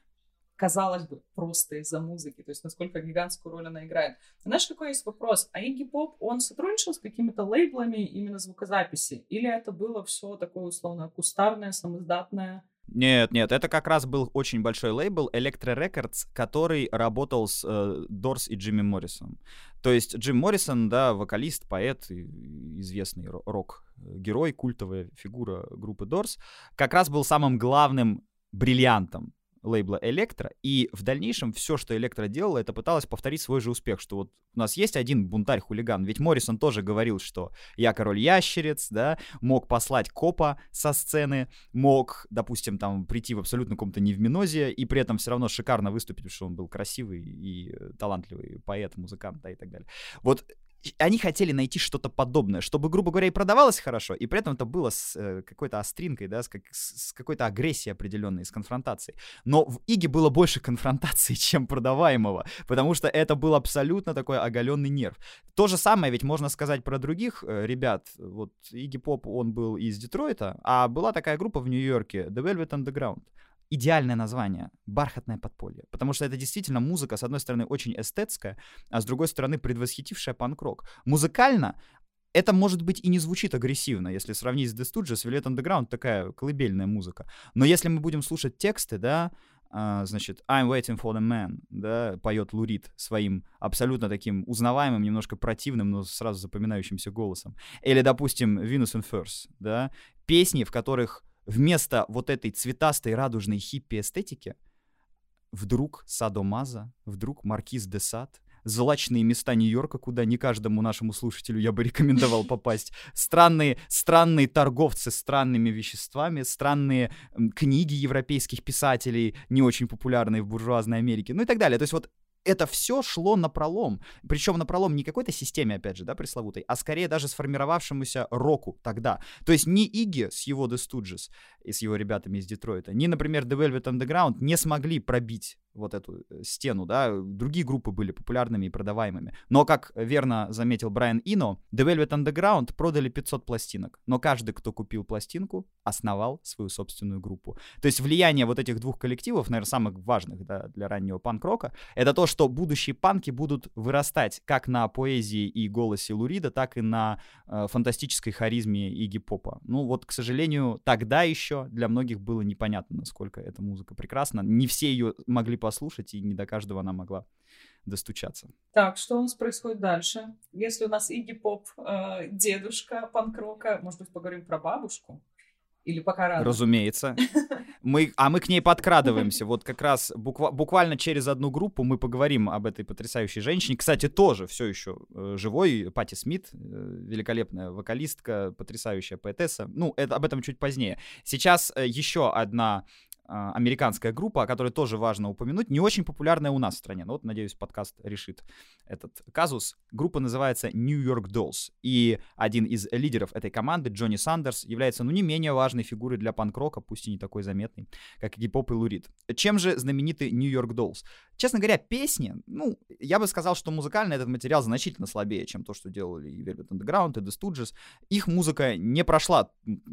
казалось бы, просто из-за музыки, то есть насколько гигантскую роль она играет. Знаешь, какой есть вопрос? А Игги Поп, он сотрудничал с какими-то лейблами именно звукозаписи? Или это было все такое условно кустарное, самоздатное? Нет, нет, это как раз был очень большой лейбл Electro Records, который работал с э, и Джимми Моррисом. То есть Джим Моррисон, да, вокалист, поэт, известный рок-герой, культовая фигура группы Дорс, как раз был самым главным бриллиантом лейбла Электро, и в дальнейшем все, что Электро делала, это пыталась повторить свой же успех, что вот у нас есть один бунтарь-хулиган, ведь Моррисон тоже говорил, что я король ящериц, да, мог послать копа со сцены, мог, допустим, там прийти в абсолютно каком-то невминозе, и при этом все равно шикарно выступить, потому что он был красивый и талантливый поэт, музыкант, да, и так далее. Вот они хотели найти что-то подобное, чтобы, грубо говоря, и продавалось хорошо, и при этом это было с э, какой-то остринкой, да, с, как, с, какой-то агрессией определенной, с конфронтацией. Но в Иге было больше конфронтации, [laughs] чем продаваемого, потому что это был абсолютно такой оголенный нерв. То же самое ведь можно сказать про других э, ребят. Вот Иги Поп, он был из Детройта, а была такая группа в Нью-Йорке, The Velvet Underground идеальное название — «Бархатное подполье». Потому что это действительно музыка, с одной стороны, очень эстетская, а с другой стороны, предвосхитившая панк-рок. Музыкально это, может быть, и не звучит агрессивно, если сравнить с The Stooges, Velvet Underground такая колыбельная музыка. Но если мы будем слушать тексты, да, Uh, значит, I'm waiting for the man, да, поет Лурид своим абсолютно таким узнаваемым, немножко противным, но сразу запоминающимся голосом. Или, допустим, Venus and First, да, песни, в которых вместо вот этой цветастой радужной хиппи-эстетики вдруг Садо-Маза, вдруг Маркиз де Сад, злачные места Нью-Йорка, куда не каждому нашему слушателю я бы рекомендовал [laughs] попасть, странные, странные торговцы странными веществами, странные книги европейских писателей, не очень популярные в буржуазной Америке, ну и так далее. То есть вот это все шло на пролом. Причем на пролом не какой-то системе, опять же, да, пресловутой, а скорее даже сформировавшемуся року тогда. То есть ни Иги с его The Stooges и с его ребятами из Детройта, ни, например, The Velvet Underground не смогли пробить вот эту э, стену, да, другие группы были популярными и продаваемыми. Но, как верно заметил Брайан Ино, The Velvet Underground продали 500 пластинок, но каждый, кто купил пластинку, основал свою собственную группу. То есть влияние вот этих двух коллективов, наверное, самых важных да, для раннего панк-рока, это то, что будущие панки будут вырастать как на поэзии и голосе Лурида, так и на э, фантастической харизме Игги Попа. Ну вот, к сожалению, тогда еще для многих было непонятно, насколько эта музыка прекрасна. Не все ее могли послушать, и не до каждого она могла достучаться. Так, что у нас происходит дальше? Если у нас Игги Поп, э, дедушка панк-рока, может быть, поговорим про бабушку? Или пока рано? Разумеется. [laughs] Мы, а мы к ней подкрадываемся. Вот как раз буква, буквально через одну группу мы поговорим об этой потрясающей женщине. Кстати, тоже все еще э, живой. Пати Смит, э, великолепная вокалистка, потрясающая поэтесса. Ну, это, об этом чуть позднее. Сейчас э, еще одна американская группа, о которой тоже важно упомянуть, не очень популярная у нас в стране. Но вот, надеюсь, подкаст решит этот казус. Группа называется New York Dolls. И один из лидеров этой команды, Джонни Сандерс, является, ну, не менее важной фигурой для панк-рока, пусть и не такой заметный, как гип-поп и лурид. Чем же знамениты New York Dolls? Честно говоря, песни, ну, я бы сказал, что музыкально этот материал значительно слабее, чем то, что делали и Velvet Underground, и The Stooges. Их музыка не прошла,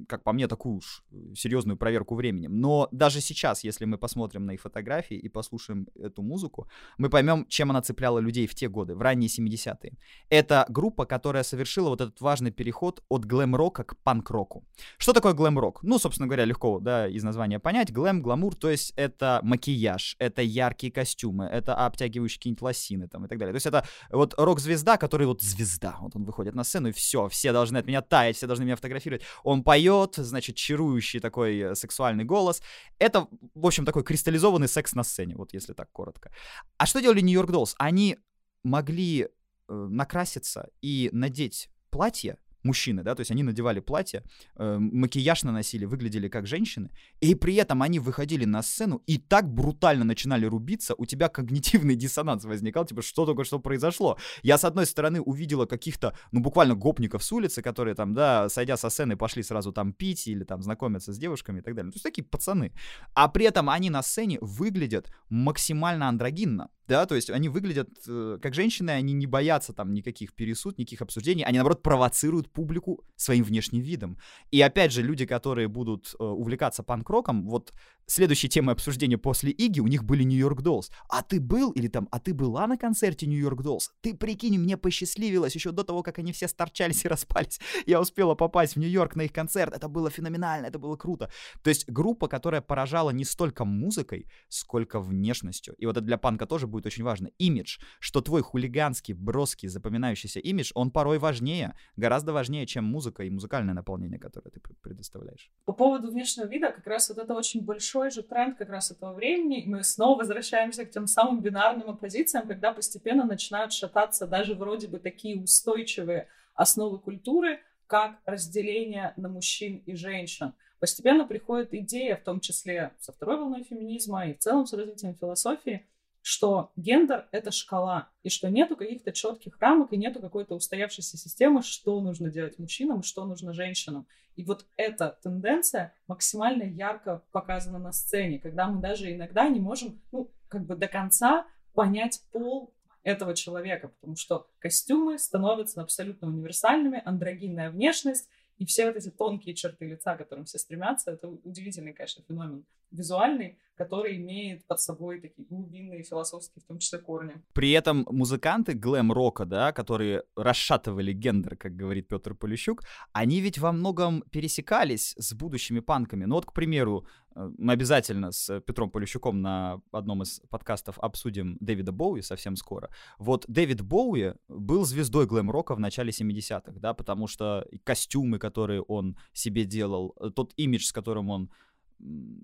как по мне, такую уж серьезную проверку временем. Но даже сейчас, если мы посмотрим на их фотографии и послушаем эту музыку, мы поймем, чем она цепляла людей в те годы, в ранние 70-е. Это группа, которая совершила вот этот важный переход от глэм-рока к панк-року. Что такое глэм-рок? Ну, собственно говоря, легко, да, из названия понять. Глэм, гламур, то есть это макияж, это яркие костюмы, это обтягивающие какие-нибудь лосины там и так далее. То есть это вот рок-звезда, который вот звезда, вот он выходит на сцену и все, все должны от меня таять, все должны меня фотографировать. Он поет, значит, чарующий такой э, сексуальный голос. Это, в общем, такой кристаллизованный секс на сцене, вот если так коротко. А что делали Нью-Йорк Доллс? Они могли э, накраситься и надеть платье, мужчины, да, то есть они надевали платье, э, макияж наносили, выглядели как женщины, и при этом они выходили на сцену и так брутально начинали рубиться, у тебя когнитивный [laughs] диссонанс возникал, типа, что только что произошло. Я, с одной стороны, увидела каких-то, ну, буквально гопников с улицы, которые там, да, сойдя со сцены, пошли сразу там пить или там знакомиться с девушками и так далее. То есть такие пацаны. А при этом они на сцене выглядят максимально андрогинно да, то есть они выглядят э, как женщины, они не боятся там никаких пересуд, никаких обсуждений, они, наоборот, провоцируют публику своим внешним видом. И опять же, люди, которые будут э, увлекаться панк-роком, вот следующей темой обсуждения после Иги у них были Нью-Йорк Доллс. А ты был или там, а ты была на концерте Нью-Йорк Доллс? Ты прикинь, мне посчастливилось еще до того, как они все сторчались и распались. [laughs] Я успела попасть в Нью-Йорк на их концерт. Это было феноменально, это было круто. То есть группа, которая поражала не столько музыкой, сколько внешностью. И вот это для панка тоже будет очень важно. Имидж, что твой хулиганский, броский, запоминающийся имидж, он порой важнее, гораздо важнее, чем музыка и музыкальное наполнение, которое ты предоставляешь. По поводу внешнего вида, как раз вот это очень большой большой же тренд как раз этого времени, и мы снова возвращаемся к тем самым бинарным оппозициям, когда постепенно начинают шататься даже вроде бы такие устойчивые основы культуры, как разделение на мужчин и женщин. Постепенно приходит идея, в том числе со второй волной феминизма и в целом с развитием философии, что гендер — это шкала, и что нету каких-то четких рамок, и нету какой-то устоявшейся системы, что нужно делать мужчинам, что нужно женщинам. И вот эта тенденция максимально ярко показана на сцене, когда мы даже иногда не можем, ну, как бы до конца понять пол этого человека, потому что костюмы становятся абсолютно универсальными, андрогинная внешность, и все вот эти тонкие черты лица, к которым все стремятся, это удивительный, конечно, феномен визуальный, который имеет под собой такие глубинные философские, в том числе, корни. При этом музыканты глэм-рока, да, которые расшатывали гендер, как говорит Петр Полищук, они ведь во многом пересекались с будущими панками. Ну вот, к примеру, э, мы обязательно с Петром Полищуком на одном из подкастов обсудим Дэвида Боуи совсем скоро. Вот Дэвид Боуи был звездой глэм-рока в начале 70-х, да, потому что костюмы, которые он себе делал, э, тот имидж, с которым он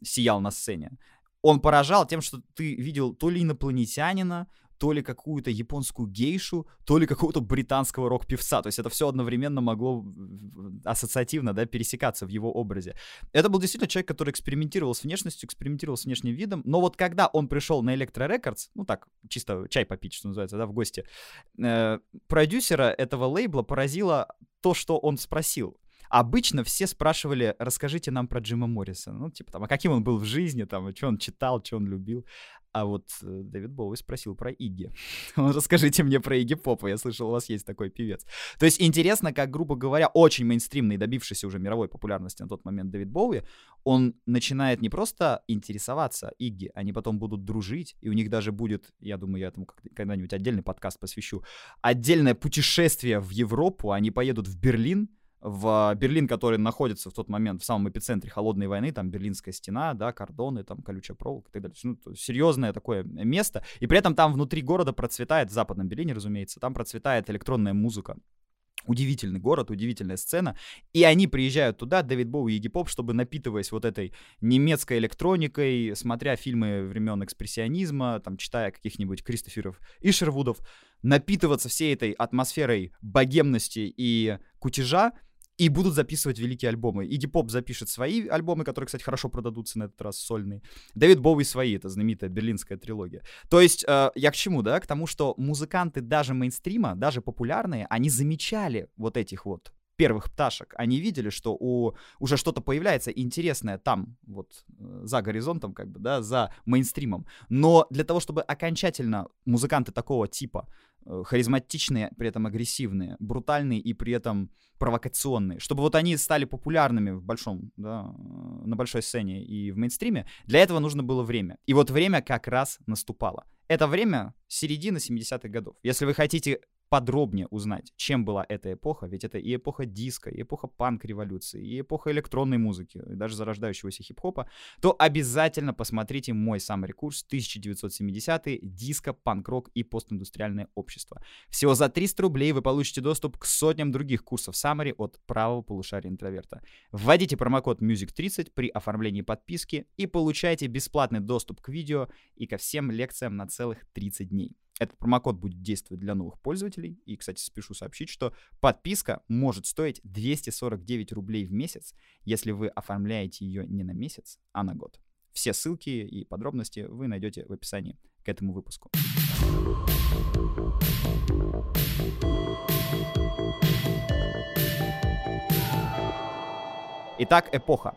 сиял на сцене. Он поражал тем, что ты видел то ли инопланетянина, то ли какую-то японскую гейшу, то ли какого-то британского рок-певца. То есть это все одновременно могло ассоциативно да, пересекаться в его образе. Это был действительно человек, который экспериментировал с внешностью, экспериментировал с внешним видом. Но вот когда он пришел на Electro Records, ну так, чисто чай попить, что называется, да, в гости, э, продюсера этого лейбла поразило то, что он спросил. Обычно все спрашивали, расскажите нам про Джима Моррисона. Ну, типа там, а каким он был в жизни, там, что он читал, что он любил. А вот э, Дэвид Боуи спросил про Игги. [laughs] Расскажите мне про Игги Попа, я слышал, у вас есть такой певец. То есть интересно, как, грубо говоря, очень мейнстримный, добившийся уже мировой популярности на тот момент Дэвид Боуи, он начинает не просто интересоваться Игги, они потом будут дружить, и у них даже будет, я думаю, я этому когда-нибудь отдельный подкаст посвящу, отдельное путешествие в Европу, они поедут в Берлин, в Берлин, который находится в тот момент в самом эпицентре холодной войны, там Берлинская стена, да, кордоны, там колючая проволока и так далее. Ну, серьезное такое место. И при этом там внутри города процветает, в Западном Берлине, разумеется, там процветает электронная музыка. Удивительный город, удивительная сцена. И они приезжают туда, Дэвид Боу и Игги Поп, чтобы, напитываясь вот этой немецкой электроникой, смотря фильмы времен экспрессионизма, там, читая каких-нибудь Кристоферов и Шервудов, напитываться всей этой атмосферой богемности и кутежа, и будут записывать великие альбомы. Иди Поп запишет свои альбомы, которые, кстати, хорошо продадутся на этот раз, сольные. Дэвид Боуи свои, это знаменитая берлинская трилогия. То есть, э, я к чему, да? К тому, что музыканты даже мейнстрима, даже популярные, они замечали вот этих вот первых пташек, они видели, что у, уже что-то появляется интересное там, вот э, за горизонтом, как бы, да, за мейнстримом. Но для того, чтобы окончательно музыканты такого типа харизматичные, при этом агрессивные, брутальные и при этом провокационные, чтобы вот они стали популярными в большом, да, э, на большой сцене и в мейнстриме, для этого нужно было время. И вот время как раз наступало. Это время середина 70-х годов. Если вы хотите подробнее узнать, чем была эта эпоха, ведь это и эпоха диска, и эпоха панк-революции, и эпоха электронной музыки, и даже зарождающегося хип-хопа, то обязательно посмотрите мой самый курс 1970-е диско, панк-рок и постиндустриальное общество. Всего за 300 рублей вы получите доступ к сотням других курсов Summary от правого полушария интроверта. Вводите промокод MUSIC30 при оформлении подписки и получайте бесплатный доступ к видео и ко всем лекциям на целых 30 дней. Этот промокод будет действовать для новых пользователей. И, кстати, спешу сообщить, что подписка может стоить 249 рублей в месяц, если вы оформляете ее не на месяц, а на год. Все ссылки и подробности вы найдете в описании к этому выпуску. Итак, эпоха.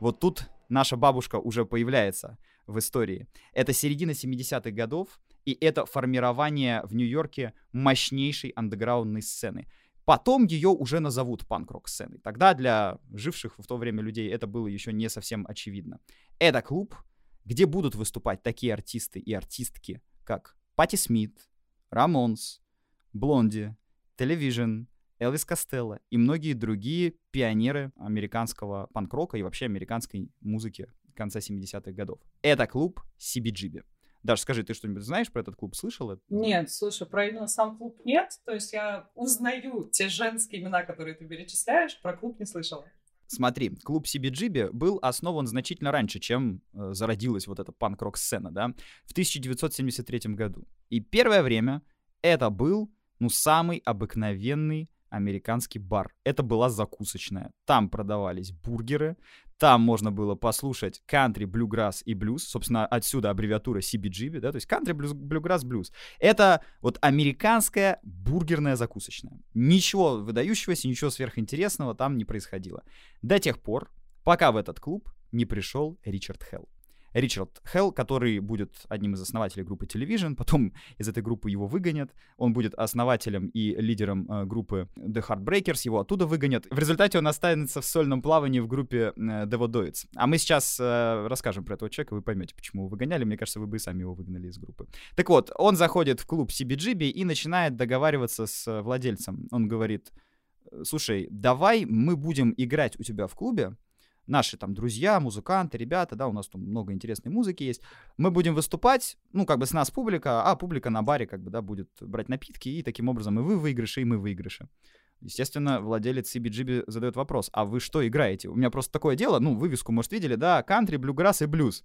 Вот тут наша бабушка уже появляется в истории. Это середина 70-х годов, и это формирование в Нью-Йорке мощнейшей андеграундной сцены. Потом ее уже назовут панк-рок сценой. Тогда для живших в то время людей это было еще не совсем очевидно. Это клуб, где будут выступать такие артисты и артистки, как Пати Смит, Рамонс, Блонди, Телевижн, Элвис Костелло и многие другие пионеры американского панк-рока и вообще американской музыки конца 70-х годов. Это клуб CBGB. Даже скажи, ты что-нибудь знаешь про этот клуб? Слышала? Нет, слушай, про именно сам клуб нет. То есть я узнаю те женские имена, которые ты перечисляешь, про клуб не слышала. Смотри, клуб CBGB был основан значительно раньше, чем э, зародилась вот эта панк-рок сцена, да, в 1973 году. И первое время это был, ну, самый обыкновенный американский бар. Это была закусочная. Там продавались бургеры, там можно было послушать кантри, блюграсс и блюз. Собственно, отсюда аббревиатура CBGB, да, то есть кантри, блюграсс, блюз. Это вот американская бургерная закусочная. Ничего выдающегося, ничего сверхинтересного там не происходило. До тех пор, пока в этот клуб не пришел Ричард Хелл. Ричард Хелл, который будет одним из основателей группы Television, потом из этой группы его выгонят, он будет основателем и лидером э, группы The Heartbreakers, его оттуда выгонят. В результате он останется в сольном плавании в группе э, Devodoids. А мы сейчас э, расскажем про этого человека, вы поймете, почему его выгоняли. Мне кажется, вы бы и сами его выгнали из группы. Так вот, он заходит в клуб CBGB и начинает договариваться с владельцем. Он говорит, слушай, давай мы будем играть у тебя в клубе, наши там друзья, музыканты, ребята, да, у нас там много интересной музыки есть. Мы будем выступать, ну, как бы с нас публика, а публика на баре, как бы, да, будет брать напитки, и таким образом и вы выигрыши, и мы выигрыши. Естественно, владелец CBGB задает вопрос, а вы что играете? У меня просто такое дело, ну, вывеску, может, видели, да, кантри, блюграсс и блюз.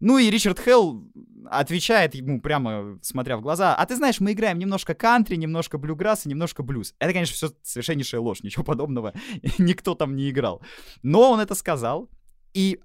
Ну и Ричард Хелл отвечает ему прямо, смотря в глаза, а ты знаешь, мы играем немножко кантри, немножко блюграсс и немножко блюз. Это, конечно, все совершеннейшая ложь, ничего подобного [laughs] никто там не играл. Но он это сказал, и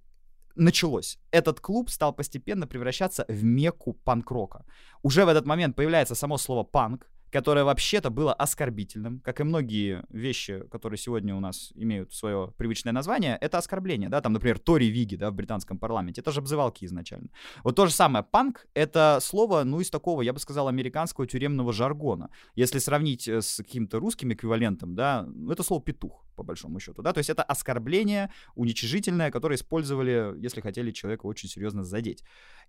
началось. Этот клуб стал постепенно превращаться в мекку панк-рока. Уже в этот момент появляется само слово «панк», которое вообще-то было оскорбительным, как и многие вещи, которые сегодня у нас имеют свое привычное название, это оскорбление, да, там, например, Тори Виги, да, в британском парламенте, это же обзывалки изначально. Вот то же самое, панк — это слово, ну, из такого, я бы сказал, американского тюремного жаргона. Если сравнить э, с каким-то русским эквивалентом, да, ну, это слово «петух», по большому счету, да, то есть это оскорбление уничижительное, которое использовали, если хотели человека очень серьезно задеть.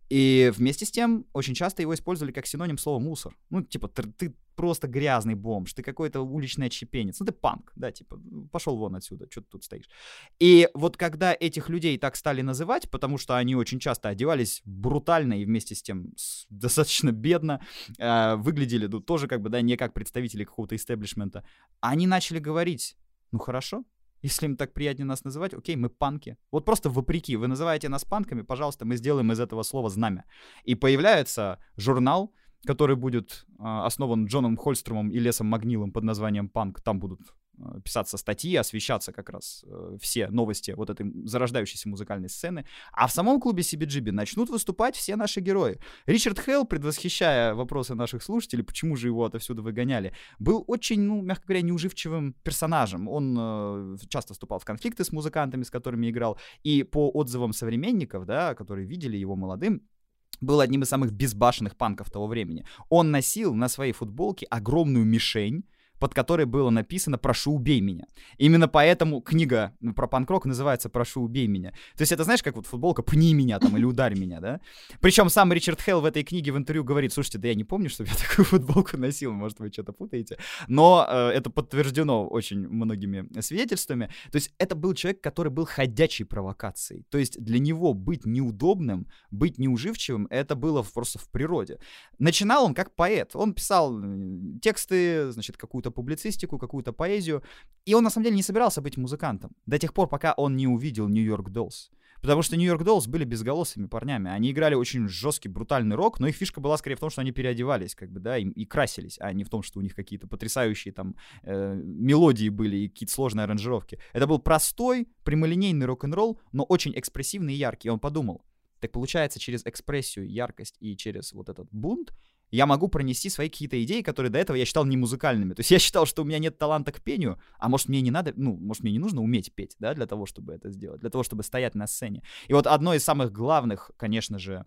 И вместе с тем очень часто его использовали как синоним слова мусор. Ну, типа, ты, ты просто грязный бомж, ты какой-то уличный отщепенец, ну ты панк, да, типа, пошел вон отсюда, что ты тут стоишь. И вот когда этих людей так стали называть, потому что они очень часто одевались брутально и вместе с тем достаточно бедно, э, выглядели ну, тоже как бы, да, не как представители какого-то истеблишмента, они начали говорить, ну хорошо, если им так приятнее нас называть, окей, мы панки. Вот просто вопреки, вы называете нас панками, пожалуйста, мы сделаем из этого слова знамя. И появляется журнал, который будет э, основан Джоном Хольструмом и Лесом Магнилом под названием «Панк». Там будут писаться статьи, освещаться как раз э, все новости вот этой зарождающейся музыкальной сцены. А в самом клубе CBGB начнут выступать все наши герои. Ричард Хелл, предвосхищая вопросы наших слушателей, почему же его отовсюду выгоняли, был очень, ну, мягко говоря, неуживчивым персонажем. Он э, часто вступал в конфликты с музыкантами, с которыми играл. И по отзывам современников, да, которые видели его молодым, был одним из самых безбашенных панков того времени. Он носил на своей футболке огромную мишень, под которой было написано «Прошу, убей меня». Именно поэтому книга про панк-рок называется «Прошу, убей меня». То есть это, знаешь, как вот футболка «Пни меня» там или «Ударь меня», да? Причем сам Ричард Хелл в этой книге в интервью говорит, слушайте, да я не помню, чтобы я такую [laughs] футболку носил, может, вы что-то путаете. Но э, это подтверждено очень многими свидетельствами. То есть это был человек, который был ходячей провокацией. То есть для него быть неудобным, быть неуживчивым, это было просто в природе. Начинал он как поэт. Он писал тексты, значит, какую-то какую-то публицистику, какую-то поэзию. И он на самом деле не собирался быть музыкантом до тех пор, пока он не увидел Нью-Йорк Доллс. Потому что Нью-Йорк Доллс были безголосыми парнями. Они играли очень жесткий, брутальный рок, но их фишка была скорее в том, что они переодевались, как бы, да, и, и красились, а не в том, что у них какие-то потрясающие там э, мелодии были и какие-то сложные аранжировки. Это был простой, прямолинейный рок-н-ролл, но очень экспрессивный и яркий. И он подумал, так получается, через экспрессию, яркость и через вот этот бунт я могу пронести свои какие-то идеи, которые до этого я считал не музыкальными. То есть я считал, что у меня нет таланта к пению, а может мне не надо, ну, может мне не нужно уметь петь, да, для того, чтобы это сделать, для того, чтобы стоять на сцене. И вот одно из самых главных, конечно же,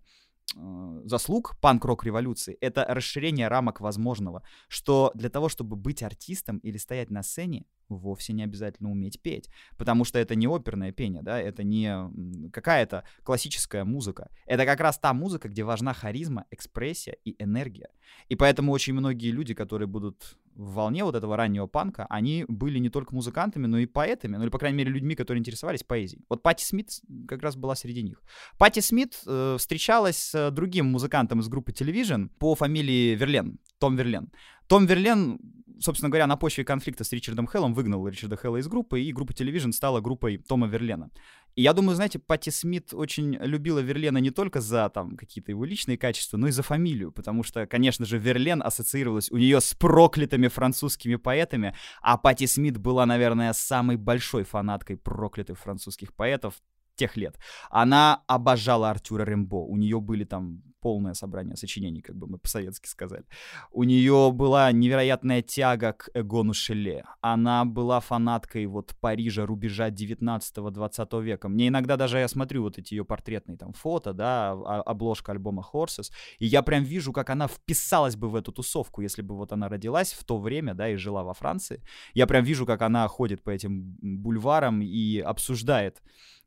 заслуг панк-рок революции — это расширение рамок возможного, что для того, чтобы быть артистом или стоять на сцене, вовсе не обязательно уметь петь, потому что это не оперное пение, да, это не какая-то классическая музыка. Это как раз та музыка, где важна харизма, экспрессия и энергия. И поэтому очень многие люди, которые будут в волне вот этого раннего панка, они были не только музыкантами, но и поэтами, ну или, по крайней мере, людьми, которые интересовались поэзией. Вот Пати Смит как раз была среди них. Пати Смит э, встречалась с другим музыкантом из группы Television по фамилии Верлен, Том Верлен. Том Верлен, собственно говоря, на почве конфликта с Ричардом Хеллом выгнал Ричарда Хелла из группы, и группа Television стала группой Тома Верлена. И я думаю, знаете, Пати Смит очень любила Верлена не только за там какие-то его личные качества, но и за фамилию, потому что, конечно же, Верлен ассоциировалась у нее с проклятыми французскими поэтами, а Пати Смит была, наверное, самой большой фанаткой проклятых французских поэтов тех лет. Она обожала Артюра Рембо. У нее были там полное собрание сочинений, как бы мы по-советски сказали. У нее была невероятная тяга к Эгону Шеле. Она была фанаткой вот Парижа, рубежа 19-20 века. Мне иногда даже я смотрю вот эти ее портретные там фото, да, обложка альбома Horses, и я прям вижу, как она вписалась бы в эту тусовку, если бы вот она родилась в то время, да, и жила во Франции. Я прям вижу, как она ходит по этим бульварам и обсуждает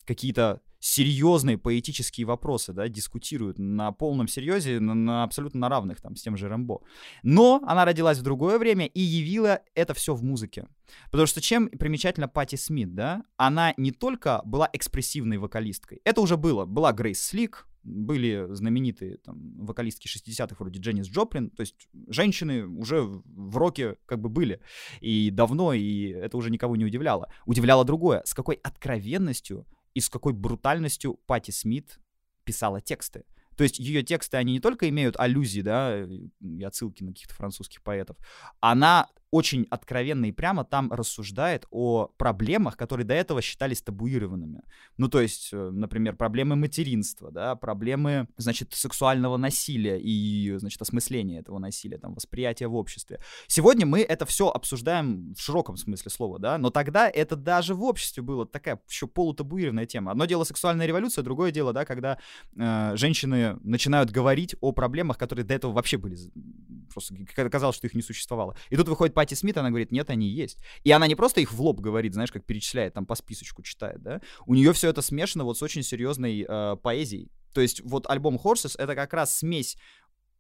какие-то серьезные поэтические вопросы, да, дискутируют на полном серьезе, на, на абсолютно на равных, там, с тем же Рэмбо. Но она родилась в другое время и явила это все в музыке. Потому что чем примечательна Пати Смит, да, она не только была экспрессивной вокалисткой, это уже было, была Грейс Слик, были знаменитые там вокалистки 60-х вроде Дженнис Джоплин, то есть женщины уже в роке как бы были и давно, и это уже никого не удивляло. Удивляло другое, с какой откровенностью и с какой брутальностью Пати Смит писала тексты. То есть ее тексты, они не только имеют аллюзии, да, и отсылки на каких-то французских поэтов, она очень откровенно и прямо там рассуждает о проблемах, которые до этого считались табуированными. Ну, то есть, э, например, проблемы материнства, да, проблемы, значит, сексуального насилия и, значит, осмысления этого насилия, там, восприятия в обществе. Сегодня мы это все обсуждаем в широком смысле слова, да, но тогда это даже в обществе было такая еще полутабуированная тема. Одно дело сексуальная революция, другое дело, да, когда э, женщины начинают говорить о проблемах, которые до этого вообще были, просто казалось, что их не существовало. И тут выходит Пати Смит, она говорит, нет, они есть. И она не просто их в лоб говорит, знаешь, как перечисляет, там по списочку читает, да. У нее все это смешано вот с очень серьезной э, поэзией. То есть вот альбом Horses — это как раз смесь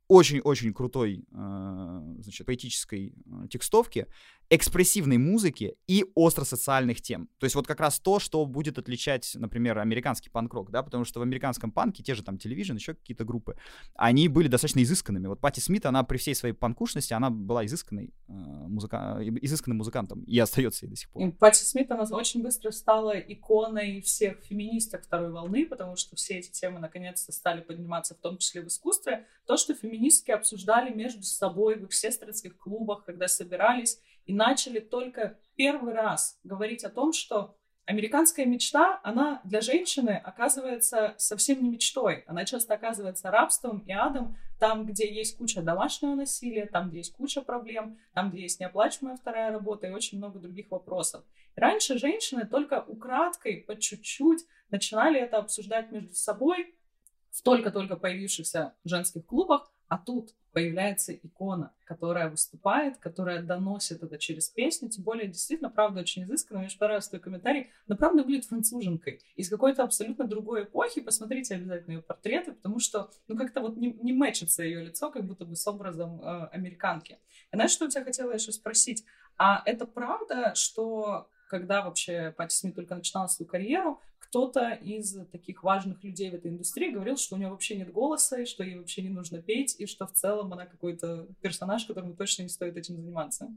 очень-очень крутой, э, значит, поэтической э, текстовки, экспрессивной музыки и остро-социальных тем. То есть вот как раз то, что будет отличать, например, американский панк-рок, да, потому что в американском панке, те же там телевизион, еще какие-то группы, они были достаточно изысканными. Вот Пати Смит, она при всей своей панкушности, она была изысканной, э, музыка... изысканным музыкантом и остается ей до сих пор. И Пати Смит, она очень быстро стала иконой всех феминисток второй волны, потому что все эти темы наконец-то стали подниматься, в том числе в искусстве. То, что феминистки обсуждали между собой в их сестринских клубах, когда собирались, и начали только первый раз говорить о том, что американская мечта, она для женщины оказывается совсем не мечтой. Она часто оказывается рабством и адом там, где есть куча домашнего насилия, там, где есть куча проблем, там, где есть неоплачиваемая вторая работа и очень много других вопросов. Раньше женщины только украдкой, по чуть-чуть начинали это обсуждать между собой, в только-только появившихся женских клубах, а тут появляется икона, которая выступает, которая доносит это через песню, тем более действительно, правда, очень изысканно, мне очень понравился твой комментарий, но правда выглядит француженкой из какой-то абсолютно другой эпохи, посмотрите обязательно ее портреты, потому что, ну, как-то вот не, не мэчится ее лицо, как будто бы с образом э, американки. И знаешь, что у тебя хотела еще спросить? А это правда, что когда вообще Пати Смит только начинала свою карьеру, кто-то из таких важных людей в этой индустрии говорил, что у нее вообще нет голоса, и что ей вообще не нужно петь, и что в целом она какой-то персонаж, которому точно не стоит этим заниматься.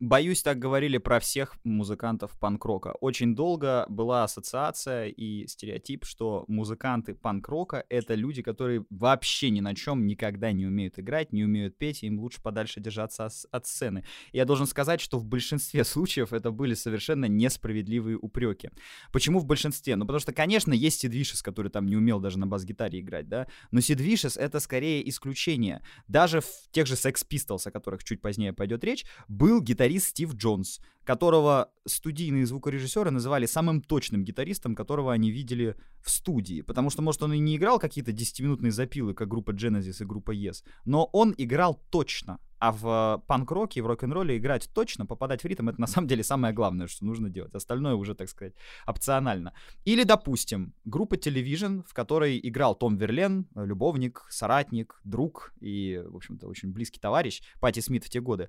Боюсь, так говорили про всех музыкантов панк-рока. Очень долго была ассоциация и стереотип, что музыканты панк-рока — это люди, которые вообще ни на чем никогда не умеют играть, не умеют петь, им лучше подальше держаться от сцены. Я должен сказать, что в большинстве [laughs] случаев это были совершенно несправедливые упреки. Почему в большинстве? Ну, потому что, конечно, есть Сид Вишес, который там не умел даже на бас-гитаре играть, да, но Сид Вишес — это скорее исключение. Даже в тех же Sex Pistols, о которых чуть позднее пойдет речь, был гитарист гитарист Стив Джонс, которого студийные звукорежиссеры называли самым точным гитаристом, которого они видели в студии. Потому что, может, он и не играл какие-то 10-минутные запилы, как группа Genesis и группа Yes, но он играл точно. А в панк-роке и в рок-н-ролле играть точно, попадать в ритм, это на самом деле самое главное, что нужно делать. Остальное уже, так сказать, опционально. Или, допустим, группа Television, в которой играл Том Верлен, любовник, соратник, друг и, в общем-то, очень близкий товарищ Пати Смит в те годы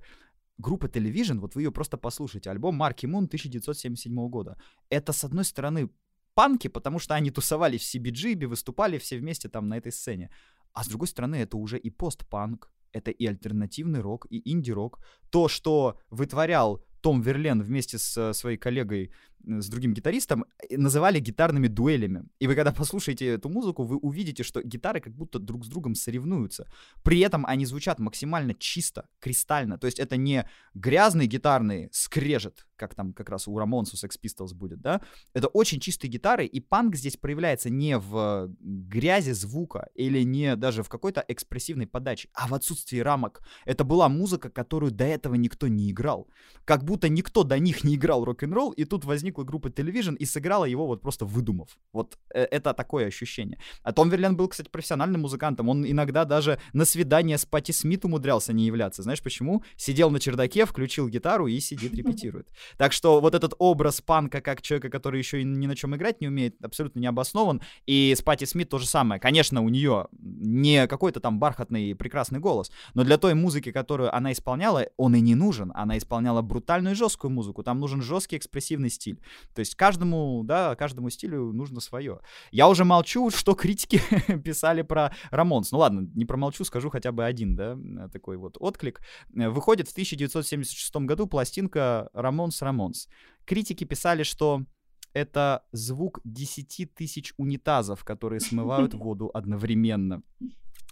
группа Television, вот вы ее просто послушайте, альбом Марки Мун 1977 года. Это, с одной стороны, панки, потому что они тусовались в CBGB, выступали все вместе там на этой сцене. А с другой стороны, это уже и постпанк, это и альтернативный рок, и инди-рок. То, что вытворял том Верлен вместе с своей коллегой, с другим гитаристом, э, называли гитарными дуэлями. И вы когда послушаете эту музыку, вы увидите, что гитары как будто друг с другом соревнуются. При этом они звучат максимально чисто, кристально. То есть это не грязный гитарный скрежет, как там как раз у Рамонс, у Sex Pistols будет, да? Это очень чистые гитары, и панк здесь проявляется не в грязи звука или не даже в какой-то экспрессивной подаче, а в отсутствии рамок. Это была музыка, которую до этого никто не играл. Как будто никто до них не играл рок-н-ролл, и тут возникла группа Television и сыграла его вот просто выдумав. Вот э, это такое ощущение. А Том Верлен был, кстати, профессиональным музыкантом. Он иногда даже на свидание с Пати Смит умудрялся не являться. Знаешь почему? Сидел на чердаке, включил гитару и сидит, [laughs] репетирует. Так что вот этот образ панка как человека, который еще и ни на чем играть не умеет, абсолютно не обоснован. И с Пати Смит то же самое. Конечно, у нее не какой-то там бархатный прекрасный голос, но для той музыки, которую она исполняла, он и не нужен. Она исполняла брутально и жесткую музыку, там нужен жесткий экспрессивный стиль. То есть каждому, да, каждому стилю нужно свое. Я уже молчу, что критики [laughs] писали про Рамонс. Ну ладно, не промолчу, скажу хотя бы один, да, такой вот отклик. Выходит в 1976 году пластинка Рамонс Рамонс. Критики писали, что это звук 10 тысяч унитазов, которые смывают [laughs] воду одновременно.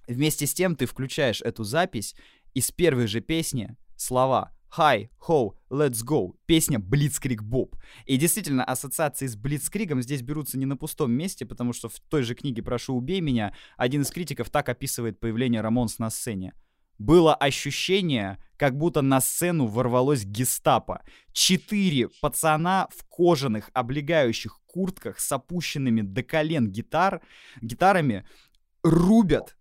Вместе с тем ты включаешь эту запись, и с первой же песни слова Hi, Ho, Let's Go. Песня Blitzkrieg Bob. И действительно, ассоциации с Блицкригом здесь берутся не на пустом месте, потому что в той же книге «Прошу, убей меня» один из критиков так описывает появление Рамонс на сцене. Было ощущение, как будто на сцену ворвалось гестапо. Четыре пацана в кожаных облегающих куртках с опущенными до колен гитар, гитарами рубят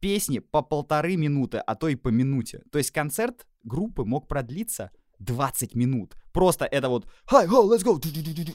песни по полторы минуты, а то и по минуте. То есть концерт группы мог продлиться 20 минут. Просто это вот «Hi, ho, let's go!»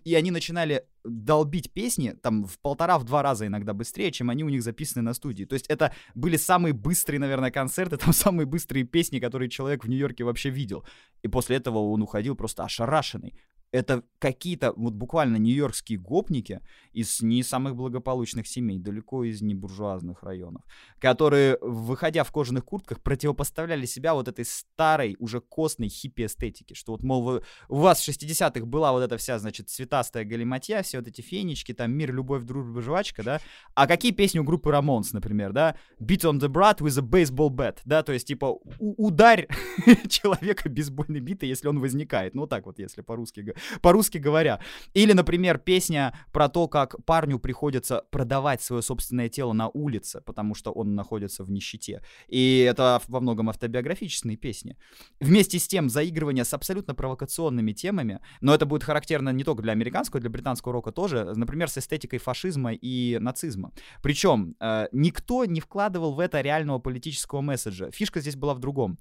И они начинали долбить песни там в полтора-в два раза иногда быстрее, чем они у них записаны на студии. То есть это были самые быстрые, наверное, концерты, [laughs] там самые быстрые песни, которые человек в Нью-Йорке вообще видел. И после этого он уходил просто ошарашенный это какие-то вот буквально нью-йоркские гопники из не самых благополучных семей, далеко из небуржуазных районов, которые, выходя в кожаных куртках, противопоставляли себя вот этой старой, уже костной хиппи-эстетике, что вот, мол, вы, у вас в 60-х была вот эта вся, значит, цветастая галиматья, все вот эти фенечки, там, мир, любовь, дружба, жвачка, да, а какие песни у группы Рамонс, например, да, Beat on the Brat with a baseball bat, да, то есть, типа, ударь [laughs] человека бейсбольной битой, если он возникает, ну, так вот, если по-русски [laughs] по-русски говоря. Или, например, песня про то, как парню приходится продавать свое собственное тело на улице, потому что он находится в нищете. И это во многом автобиографические песни. Вместе с тем, заигрывание с абсолютно провокационными темами, но это будет характерно не только для американского, для британского рока тоже, например, с эстетикой фашизма и нацизма. Причем э, никто не вкладывал в это реального политического месседжа. Фишка здесь была в другом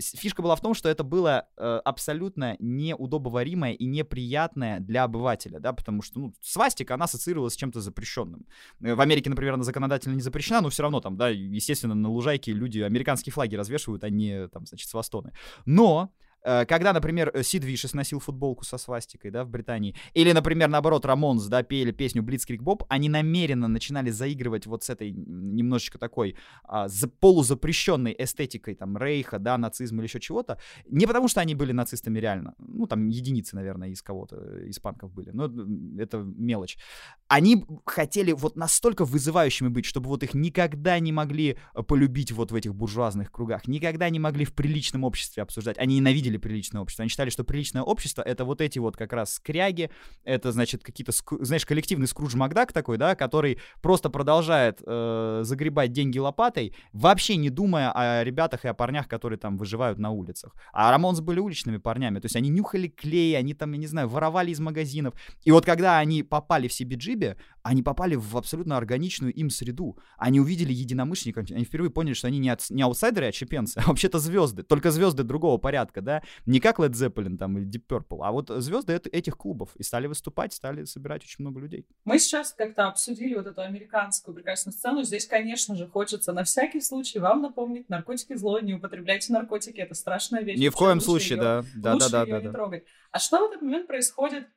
фишка была в том, что это было э, абсолютно неудобоваримое и неприятное для обывателя, да, потому что, ну, свастика, она ассоциировалась с чем-то запрещенным. Э, в Америке, например, она законодательно не запрещена, но все равно там, да, естественно, на лужайке люди американские флаги развешивают, а не, там, значит, свастоны. Но когда, например, э, Сид Вишес носил футболку со свастикой, да, в Британии, или, например, наоборот, Рамонс, да, пели песню Blitzkrieg Bob, они намеренно начинали заигрывать вот с этой немножечко такой а, за, полузапрещенной эстетикой, там, рейха, да, нацизма или еще чего-то, не потому что они были нацистами реально, ну, там, единицы, наверное, из кого-то, э, из панков были, но это мелочь. Они хотели вот настолько вызывающими быть, чтобы вот их никогда не могли полюбить вот в этих буржуазных кругах, никогда не могли в приличном обществе обсуждать, они ненавидели ненавидели приличное общество. Они считали, что приличное общество — это вот эти вот как раз скряги, это, значит, какие-то, знаешь, коллективный Скрудж Макдак такой, да, который просто продолжает э, загребать деньги лопатой, вообще не думая о ребятах и о парнях, которые там выживают на улицах. А Рамонс были уличными парнями, то есть они нюхали клей, они там, я не знаю, воровали из магазинов. И вот когда они попали в CBGB, они попали в абсолютно органичную им среду. Они увидели единомышленников, они впервые поняли, что они не, от, не аутсайдеры, а чепенцы, а вообще-то звезды, только звезды другого порядка, да, не как Led Zeppelin там или Deep Purple, а вот звезды этих клубов. И стали выступать, стали собирать очень много людей. Мы сейчас как-то обсудили вот эту американскую прекрасную сцену. Здесь, конечно же, хочется на всякий случай вам напомнить, наркотики зло, не употребляйте наркотики, это страшная вещь. Ни в коем случае, ее, да. Да, да, ее да, не да. трогать. А что в этот момент происходит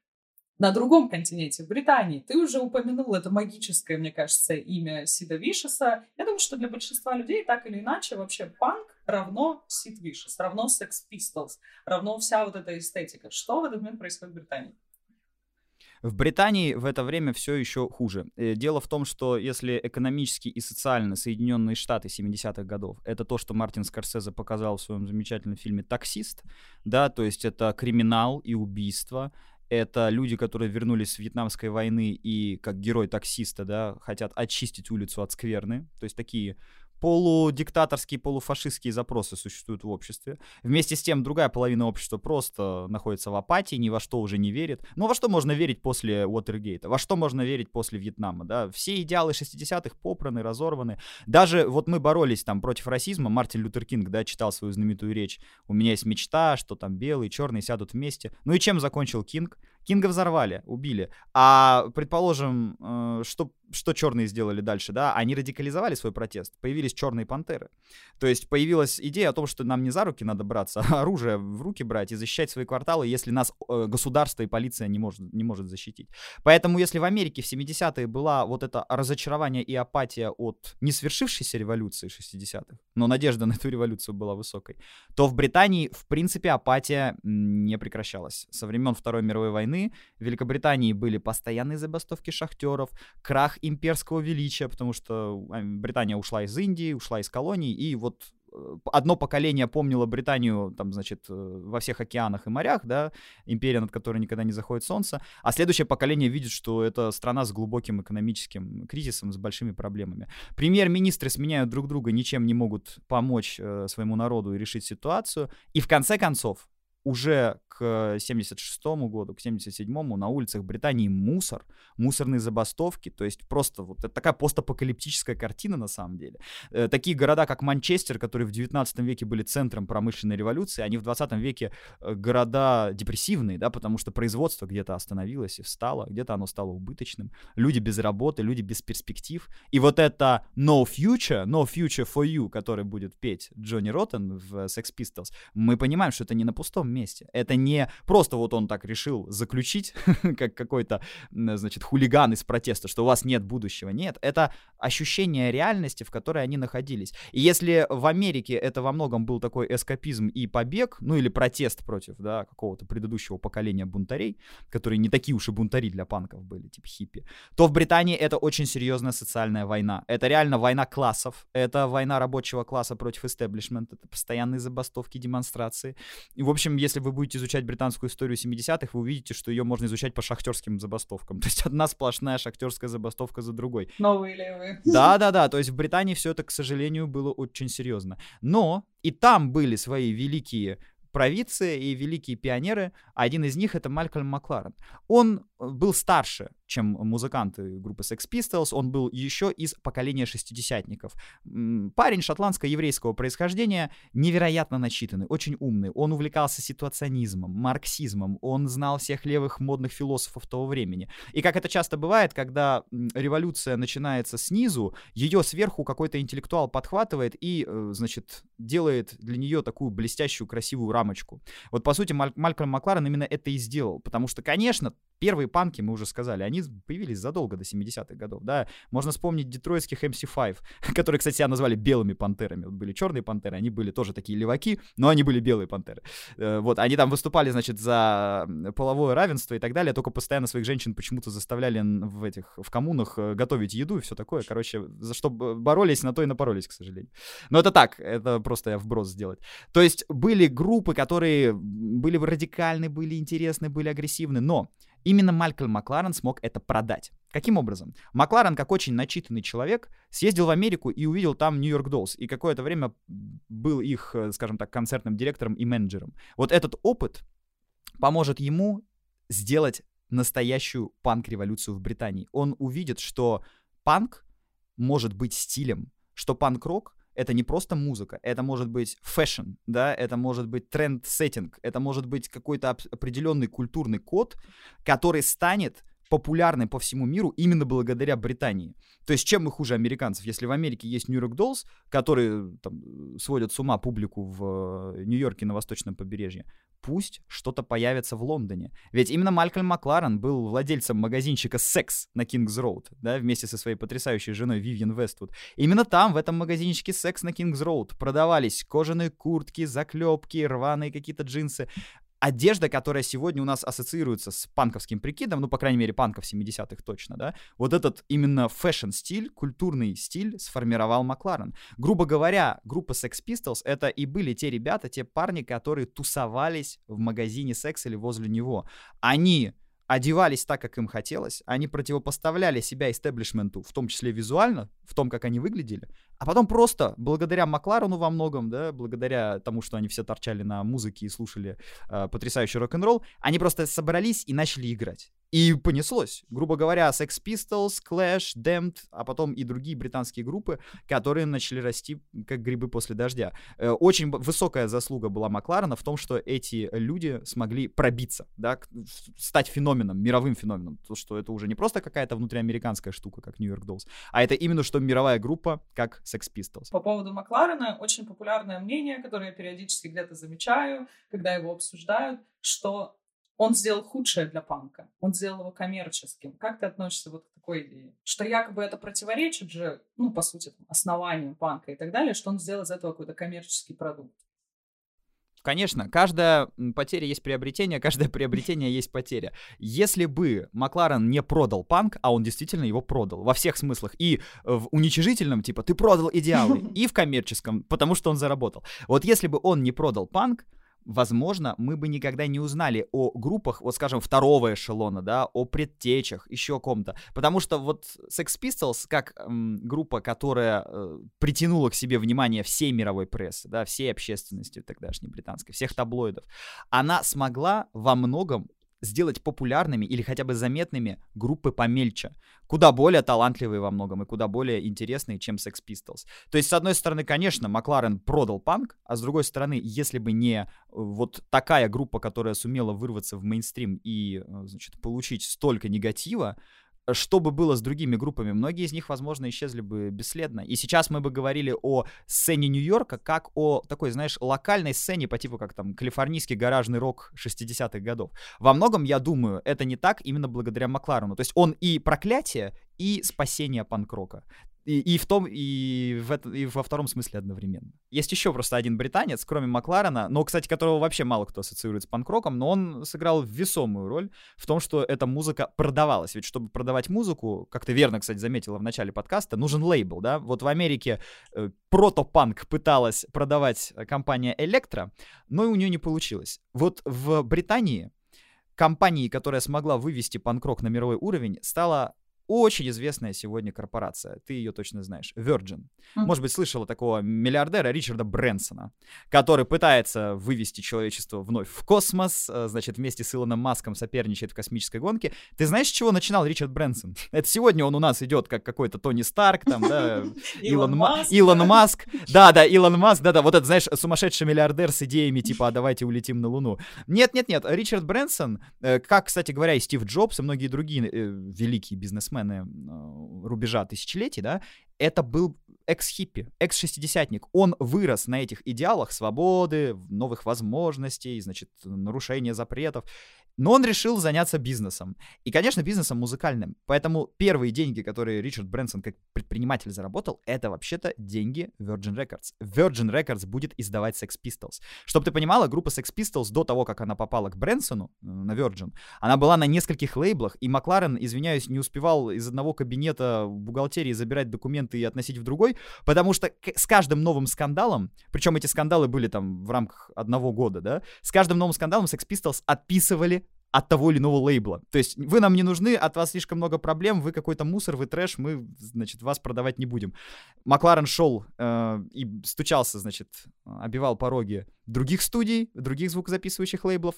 на другом континенте, в Британии. Ты уже упомянул это магическое, мне кажется, имя Сида Вишеса. Я думаю, что для большинства людей так или иначе вообще панк равно Сид Вишес, равно Sex Pistols, равно вся вот эта эстетика. Что в этот момент происходит в Британии? В Британии в это время все еще хуже. Э, дело в том, что если экономически и социально Соединенные Штаты 70-х годов это то, что Мартин Скорсезе показал в своем замечательном фильме «Таксист», да, то есть это криминал и убийство, это люди, которые вернулись с Вьетнамской войны и как герой таксиста, да, хотят очистить улицу от скверны. То есть такие полудиктаторские, полуфашистские запросы существуют в обществе. Вместе с тем, другая половина общества просто находится в апатии, ни во что уже не верит. Ну, во что можно верить после Уотергейта? Во что можно верить после Вьетнама, да? Все идеалы 60-х попраны, разорваны. Даже вот мы боролись там против расизма, Мартин Лютер Кинг, да, читал свою знаменитую речь «У меня есть мечта, что там белые, черные сядут вместе». Ну и чем закончил Кинг? Кинга взорвали, убили. А, предположим, э, что, что черные сделали дальше, да? Они радикализовали свой протест. Появились черные пантеры. То есть появилась идея о том, что нам не за руки надо браться, а оружие в руки брать и защищать свои кварталы, если нас э, государство и полиция не может, не может защитить. Поэтому если в Америке в 70-е была вот это разочарование и апатия от несвершившейся революции 60-х, но надежда на эту революцию была высокой, то в Британии, в принципе, апатия не прекращалась. Со времен Второй мировой войны войны в Великобритании были постоянные забастовки шахтеров, крах имперского величия, потому что а, Британия ушла из Индии, ушла из колоний, и вот э, одно поколение помнило Британию, там, значит, э, во всех океанах и морях, да, империя, над которой никогда не заходит солнце, а следующее поколение видит, что это страна с глубоким экономическим кризисом, с большими проблемами. Премьер-министры сменяют друг друга, ничем не могут помочь э, своему народу и решить ситуацию, и в конце концов уже к 76 году, к 77-му на улицах Британии мусор, мусорные забастовки, то есть просто вот это такая постапокалиптическая картина на самом деле. Э, такие города, как Манчестер, которые в 19 веке были центром промышленной революции, они в 20 веке э, города депрессивные, да, потому что производство где-то остановилось и встало, где-то оно стало убыточным, люди без работы, люди без перспектив, и вот это No Future, No Future for You, который будет петь Джонни Роттен в Sex Pistols, мы понимаем, что это не на пустом месте. Это не просто вот он так решил заключить, [laughs] как какой-то, значит, хулиган из протеста, что у вас нет будущего. Нет, это ощущение реальности, в которой они находились. И если в Америке это во многом был такой эскапизм и побег, ну или протест против, да, какого-то предыдущего поколения бунтарей, которые не такие уж и бунтари для панков были, типа хиппи, то в Британии это очень серьезная социальная война. Это реально война классов, это война рабочего класса против истеблишмента, это постоянные забастовки, демонстрации. И, в общем, если вы будете изучать британскую историю 70-х, вы увидите, что ее можно изучать по шахтерским забастовкам. [laughs] То есть одна сплошная шахтерская забастовка за другой. Новые левые. Да-да-да, то есть в Британии все это, к сожалению, было очень серьезно. Но и там были свои великие провидцы и великие пионеры. Один из них это Малькольм Макларен. Он э, был старше чем музыканты группы Sex Pistols, он был еще из поколения шестидесятников. Парень шотландско-еврейского происхождения, невероятно начитанный, очень умный. Он увлекался ситуационизмом, марксизмом, он знал всех левых модных философов того времени. И как это часто бывает, когда революция начинается снизу, ее сверху какой-то интеллектуал подхватывает и, э, значит, делает для нее такую блестящую, красивую рамочку. Вот, по сути, Маль- Малькольм Макларен именно это и сделал, потому что, конечно, первые панки, мы уже сказали, они появились задолго до 70-х годов, да. Можно вспомнить детройтских MC5, [laughs] которые, кстати, себя назвали белыми пантерами. Вот были черные пантеры, они были тоже такие леваки, но они были белые пантеры. Э, вот, они там выступали, значит, за половое равенство и так далее, только постоянно своих женщин почему-то заставляли в этих, в коммунах э, готовить еду и все такое. Короче, за что боролись, на то и напоролись, к сожалению. Но это так, это просто я вброс сделать. То есть были группы, которые были радикальны, были интересны, были агрессивны, но Именно Малькольм Макларен смог это продать. Каким образом? Макларен, как очень начитанный человек, съездил в Америку и увидел там Нью-Йорк Доллс, и какое-то время был их, э, скажем так, концертным директором и менеджером. Вот этот опыт поможет ему сделать настоящую панк-революцию в Британии. Он увидит, что панк может быть стилем, что панк-рок это не просто музыка, это может быть fashion, да, это может быть trendsetting, это может быть какой-то определенный культурный код, который станет популярной по всему миру именно благодаря Британии. То есть чем мы хуже американцев? Если в Америке есть New York Dolls, которые там, сводят с ума публику в э, Нью-Йорке на восточном побережье, пусть что-то появится в Лондоне. Ведь именно Малькольм Макларен был владельцем магазинчика «Секс» на Кингс-Роуд, да, вместе со своей потрясающей женой Вивьен Вествуд. Именно там, в этом магазинчике «Секс» на Кингс-Роуд продавались кожаные куртки, заклепки, рваные какие-то джинсы одежда, которая сегодня у нас ассоциируется с панковским прикидом, ну, по крайней мере, панков 70-х точно, да, вот этот именно fashion-стиль, культурный стиль сформировал Макларен. Грубо говоря, группа Sex Pistols — это и были те ребята, те парни, которые тусовались в магазине секс или возле него. Они одевались так, как им хотелось, они противопоставляли себя истеблишменту, в том числе визуально, в том, как они выглядели, а потом просто, благодаря Макларену во многом, да, благодаря тому, что они все торчали на музыке и слушали э, потрясающий рок-н-ролл, они просто собрались и начали играть. И понеслось. Грубо говоря, Sex Pistols, Clash, Damned, а потом и другие британские группы, которые начали расти как грибы после дождя. Э, очень высокая заслуга была Макларена в том, что эти люди смогли пробиться, да, стать феноменом, мировым феноменом. То, что это уже не просто какая-то внутриамериканская штука, как New York Dolls, а это именно что мировая группа, как Sex Pistols. По поводу Макларена очень популярное мнение, которое я периодически где-то замечаю, когда его обсуждают, что он сделал худшее для панка. Он сделал его коммерческим. Как ты относишься вот к такой идее? Что якобы это противоречит же, ну, по сути, основанию панка и так далее, что он сделал из этого какой-то коммерческий продукт. Конечно, каждая потеря есть приобретение, [laughs] каждое приобретение есть потеря. Если бы Макларен не продал панк, а он действительно его продал во всех смыслах, и в уничижительном, типа, ты продал идеалы, [laughs] и в коммерческом, потому что он заработал. Вот если бы он не продал панк, возможно, мы бы никогда не узнали о группах, вот скажем, второго эшелона, да, о предтечах, еще о ком-то. Потому что вот Sex Pistols, как эм, группа, которая э, притянула к себе внимание всей мировой прессы, да, всей общественности тогдашней британской, всех таблоидов, она смогла во многом сделать популярными или хотя бы заметными группы помельче, куда более талантливые во многом и куда более интересные, чем Sex Pistols. То есть, с одной стороны, конечно, Макларен продал панк, а с другой стороны, если бы не э, вот такая группа, которая сумела вырваться в мейнстрим и, э, значит, получить столько негатива, что бы было с другими группами, многие из них, возможно, исчезли бы бесследно. И сейчас мы бы говорили о сцене Нью-Йорка как о такой, знаешь, локальной сцене по типу как там калифорнийский гаражный рок 60-х годов. Во многом, я думаю, это не так именно благодаря Макларену. То есть он и проклятие, и спасение панк-рока И, и в том, и, в это, и во втором смысле одновременно. Есть еще просто один британец, кроме Макларена, но, кстати, которого вообще мало кто ассоциирует с панк-роком, но он сыграл весомую роль в том, что эта музыка продавалась. Ведь чтобы продавать музыку, как ты верно, кстати, заметила в начале подкаста, нужен лейбл, да? Вот в Америке э, протопанк пыталась продавать компания Electra, но и у нее не получилось. Вот в Британии компанией, которая смогла вывести панк-рок на мировой уровень, стала очень известная сегодня корпорация. Ты ее точно знаешь. Virgin. Mm-hmm. Может быть, слышала такого миллиардера Ричарда Брэнсона, который пытается вывести человечество вновь в космос, э, значит, вместе с Илоном Маском соперничает в космической гонке. Ты знаешь, с чего начинал Ричард Брэнсон? Это сегодня он у нас идет как какой-то Тони Старк, там, да, [laughs] Илон Маск. Илон Маск. Да, да, Илон Маск, да, да, вот это, знаешь, сумасшедший миллиардер с идеями типа «а давайте улетим на Луну». Нет, нет, нет, Ричард Брэнсон, э, как, кстати говоря, и Стив Джобс, и многие другие э, великие бизнесмены, бизнесмены э, рубежа тысячелетий, да, это был экс-хиппи, экс-шестидесятник. Он вырос на этих идеалах свободы, новых возможностей, значит, нарушения запретов. Но он решил заняться бизнесом. И, конечно, бизнесом музыкальным. Поэтому первые деньги, которые Ричард Брэнсон как предприниматель заработал, это вообще-то деньги Virgin Records. Virgin Records будет издавать Sex Pistols. Чтобы ты понимала, группа Sex Pistols до того, как она попала к Брэнсону э, на Virgin, она была на нескольких лейблах, и Макларен, извиняюсь, не успевал из одного кабинета в бухгалтерии забирать документы и относить в другой, потому что с каждым новым скандалом, причем эти скандалы были там в рамках одного года, да, с каждым новым скандалом Sex Pistols отписывали от того или иного лейбла. То есть вы нам не нужны, от вас слишком много проблем, вы какой-то мусор, вы трэш, мы, значит, вас продавать не будем. Макларен шел э, и стучался, значит, обивал пороги других студий, других звукозаписывающих лейблов,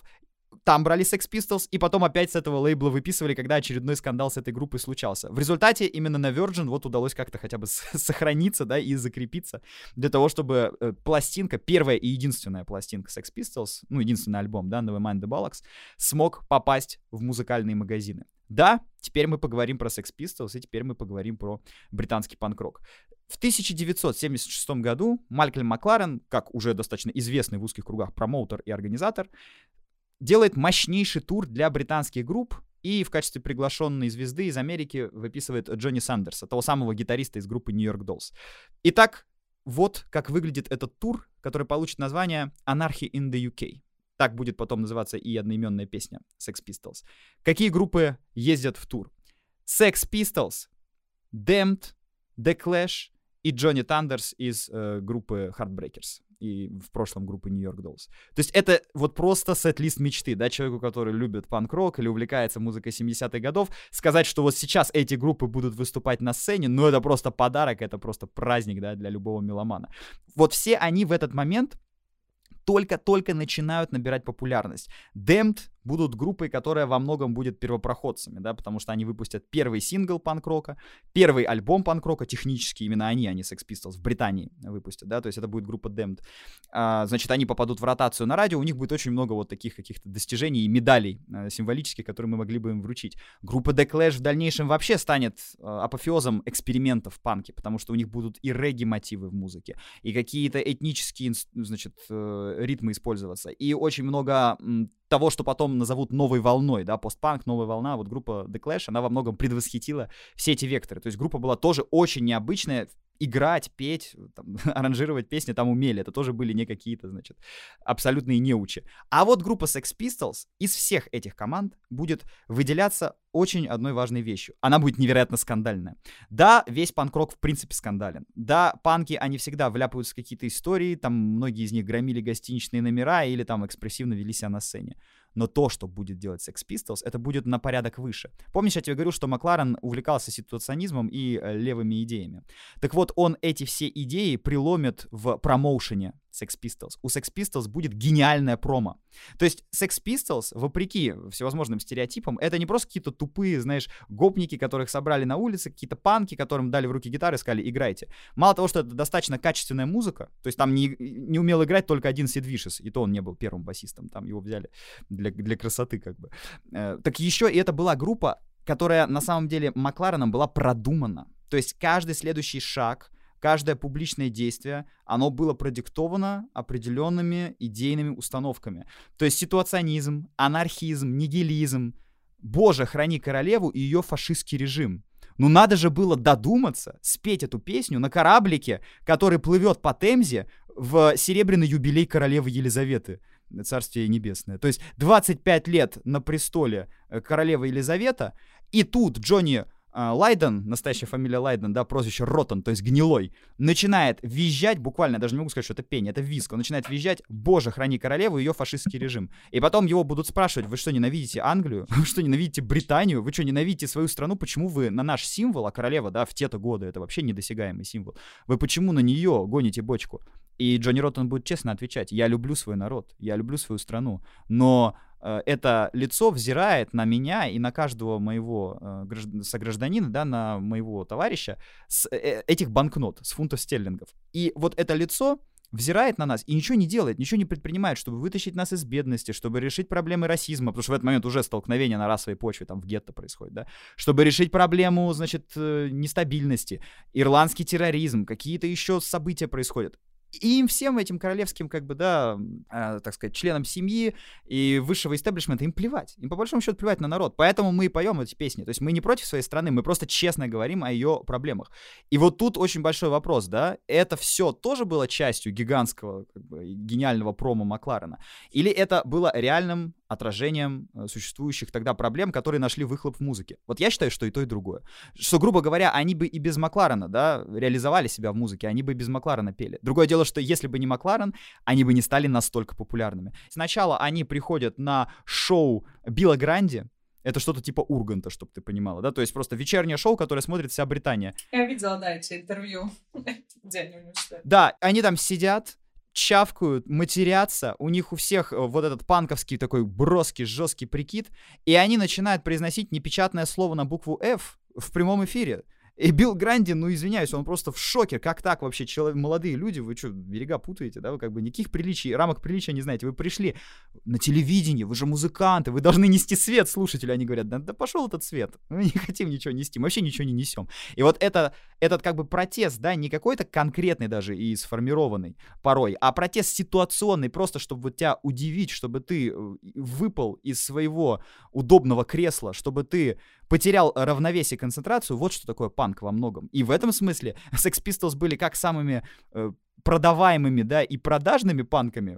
там брали Sex Pistols, и потом опять с этого лейбла выписывали, когда очередной скандал с этой группой случался. В результате именно на Virgin вот удалось как-то хотя бы [laughs] сохраниться, да, и закрепиться для того, чтобы э, пластинка, первая и единственная пластинка Sex Pistols, ну, единственный альбом, да, Nevermind the Bollocks, смог попасть в музыкальные магазины. Да, теперь мы поговорим про Sex Pistols, и теперь мы поговорим про британский панк-рок. В 1976 году Малькольм Макларен, как уже достаточно известный в узких кругах промоутер и организатор, делает мощнейший тур для британских групп, и в качестве приглашенной звезды из Америки выписывает Джонни Сандерса, того самого гитариста из группы York Dolls. Итак, вот как выглядит этот тур, который получит название Anarchy in the UK. Так будет потом называться и одноименная песня Sex Pistols. Какие группы ездят в тур? Sex Pistols, Damned, The Clash и Джонни Тандерс из э, группы Heartbreakers и в прошлом группы New York Dolls. То есть это вот просто сет-лист мечты, да, человеку, который любит панк-рок или увлекается музыкой 70-х годов, сказать, что вот сейчас эти группы будут выступать на сцене, ну это просто подарок, это просто праздник, да, для любого меломана. Вот все они в этот момент только-только начинают набирать популярность. Damned будут группой, которая во многом будет первопроходцами, да, потому что они выпустят первый сингл панк-рока, первый альбом панк-рока, технически именно они, они Sex Pistols в Британии выпустят, да, то есть это будет группа Damned. А, значит, они попадут в ротацию на радио, у них будет очень много вот таких каких-то достижений и медалей а, символических, которые мы могли бы им вручить. Группа The Clash в дальнейшем вообще станет а, апофеозом экспериментов в панке, потому что у них будут и регги-мотивы в музыке, и какие-то этнические, значит, э, ритмы использоваться, и очень много того, что потом назовут новой волной, да, постпанк, новая волна, вот группа The Clash, она во многом предвосхитила все эти векторы. То есть группа была тоже очень необычная играть, петь, там, [laughs] аранжировать песни там умели. Это тоже были не какие-то, значит, абсолютные неучи. А вот группа Sex Pistols из всех этих команд будет выделяться очень одной важной вещью. Она будет невероятно скандальная. Да, весь панк-рок в принципе скандален. Да, панки, они всегда вляпаются в какие-то истории, там многие из них громили гостиничные номера или там экспрессивно вели себя на сцене но то, что будет делать Sex Pistols, это будет на порядок выше. Помнишь, я тебе говорю, что Макларен увлекался ситуационизмом и э, левыми идеями? Так вот, он эти все идеи приломит в промоушене Sex Pistols. У Sex Pistols будет гениальная промо. То есть Sex Pistols, вопреки всевозможным стереотипам, это не просто какие-то тупые, знаешь, гопники, которых собрали на улице, какие-то панки, которым дали в руки гитары и сказали, играйте. Мало того, что это достаточно качественная музыка, то есть там не, не умел играть только один Сид Вишес, и то он не был первым басистом, там его взяли для, для красоты как бы. Э, так еще и это была группа, которая на самом деле Маклареном была продумана. То есть каждый следующий шаг, каждое публичное действие, оно было продиктовано определенными идейными установками. То есть ситуационизм, анархизм, нигилизм, Боже, храни королеву и ее фашистский режим. Ну надо же было додуматься, спеть эту песню на кораблике, который плывет по Темзе в серебряный юбилей королевы Елизаветы. Царствие Небесное. То есть 25 лет на престоле э, королевы Елизавета, и тут Джонни Лайден, настоящая фамилия Лайден, да, прозвище Ротан, то есть гнилой, начинает визжать, буквально, даже не могу сказать, что это пение, это визг, он начинает визжать, боже, храни королеву и ее фашистский режим. И потом его будут спрашивать, вы что, ненавидите Англию? [laughs] Вы что, ненавидите Британию? Вы что, ненавидите свою страну? Почему вы на наш символ, а королева, да, в те-то годы, это вообще недосягаемый символ, вы почему на нее гоните бочку? И Джонни Роттон будет честно отвечать, я люблю свой народ, я люблю свою страну, но это лицо взирает на меня и на каждого моего э, согражданина, да, на моего товарища с э, этих банкнот, с фунтов стерлингов. И вот это лицо взирает на нас и ничего не делает, ничего не предпринимает, чтобы вытащить нас из бедности, чтобы решить проблемы расизма, потому что в этот момент уже столкновение на расовой почве там в гетто происходит, да, чтобы решить проблему, значит, нестабильности, ирландский терроризм, какие-то еще события происходят. И им всем этим королевским, как бы, да, э, так сказать, членам семьи и высшего истеблишмента им плевать. Им по большому счету плевать на народ. Поэтому мы и поем эти песни. То есть мы не против своей страны, мы просто честно говорим о ее проблемах. И вот тут очень большой вопрос, да, это все тоже было частью гигантского, как бы, гениального промо Макларена? Или это было реальным отражением э, существующих тогда проблем, которые нашли выхлоп в музыке. Вот я считаю, что и то, и другое. Что, грубо говоря, они бы и без Макларена, да, реализовали себя в музыке, они бы и без Макларена пели. Другое дело, что если бы не Макларен, они бы не стали настолько популярными. Сначала они приходят на шоу Билла Гранди, это что-то типа Урганта, чтобы ты понимала, да? То есть просто вечернее шоу, которое смотрит вся Британия. Я видела, да, эти интервью, [laughs] где они Да, они там сидят, чавкают, матерятся, у них у всех э, вот этот панковский такой броский, жесткий прикид, и они начинают произносить непечатное слово на букву F в прямом эфире. И Билл Гранди, ну извиняюсь, он просто в шоке. Как так вообще, человек, молодые люди, вы что, берега путаете, да? Вы как бы никаких приличий, рамок приличия не знаете. Вы пришли на телевидение, вы же музыканты, вы должны нести свет слушателю. Они говорят, да, да пошел этот свет, [laughs] мы не хотим ничего нести, мы вообще ничего не несем. И вот это, этот как бы протест, да, не какой-то конкретный даже и сформированный порой, а протест ситуационный, просто чтобы вот тебя удивить, чтобы ты э, выпал из своего удобного кресла, чтобы ты потерял равновесие и концентрацию, вот что такое панк во многом. И в этом смысле [laughs] Sex Pistols были как самыми э, продаваемыми, да, и продажными панками,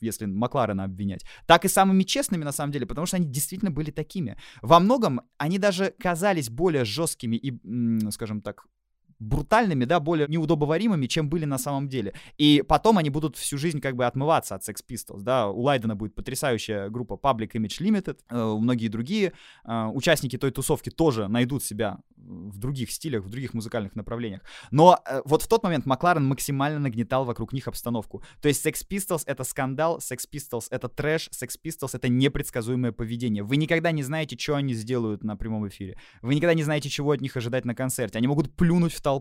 если Макларена обвинять, так и самыми честными, на самом деле, потому что они действительно были такими. Во многом они даже казались более жесткими и, скажем так, брутальными, да, более неудобоваримыми, чем были на самом деле. И потом они будут всю жизнь как бы отмываться от Sex Pistols, да, у Лайдена будет потрясающая группа Public Image Limited, э, многие другие э, участники той тусовки тоже найдут себя в других стилях, в других музыкальных направлениях. Но э, вот в тот момент Макларен максимально нагнетал вокруг них обстановку. То есть Sex Pistols — это скандал, Sex Pistols — это трэш, Sex Pistols — это непредсказуемое поведение. Вы никогда не знаете, что они сделают на прямом эфире. Вы никогда не знаете, чего от них ожидать на концерте. Они могут плюнуть в толпу,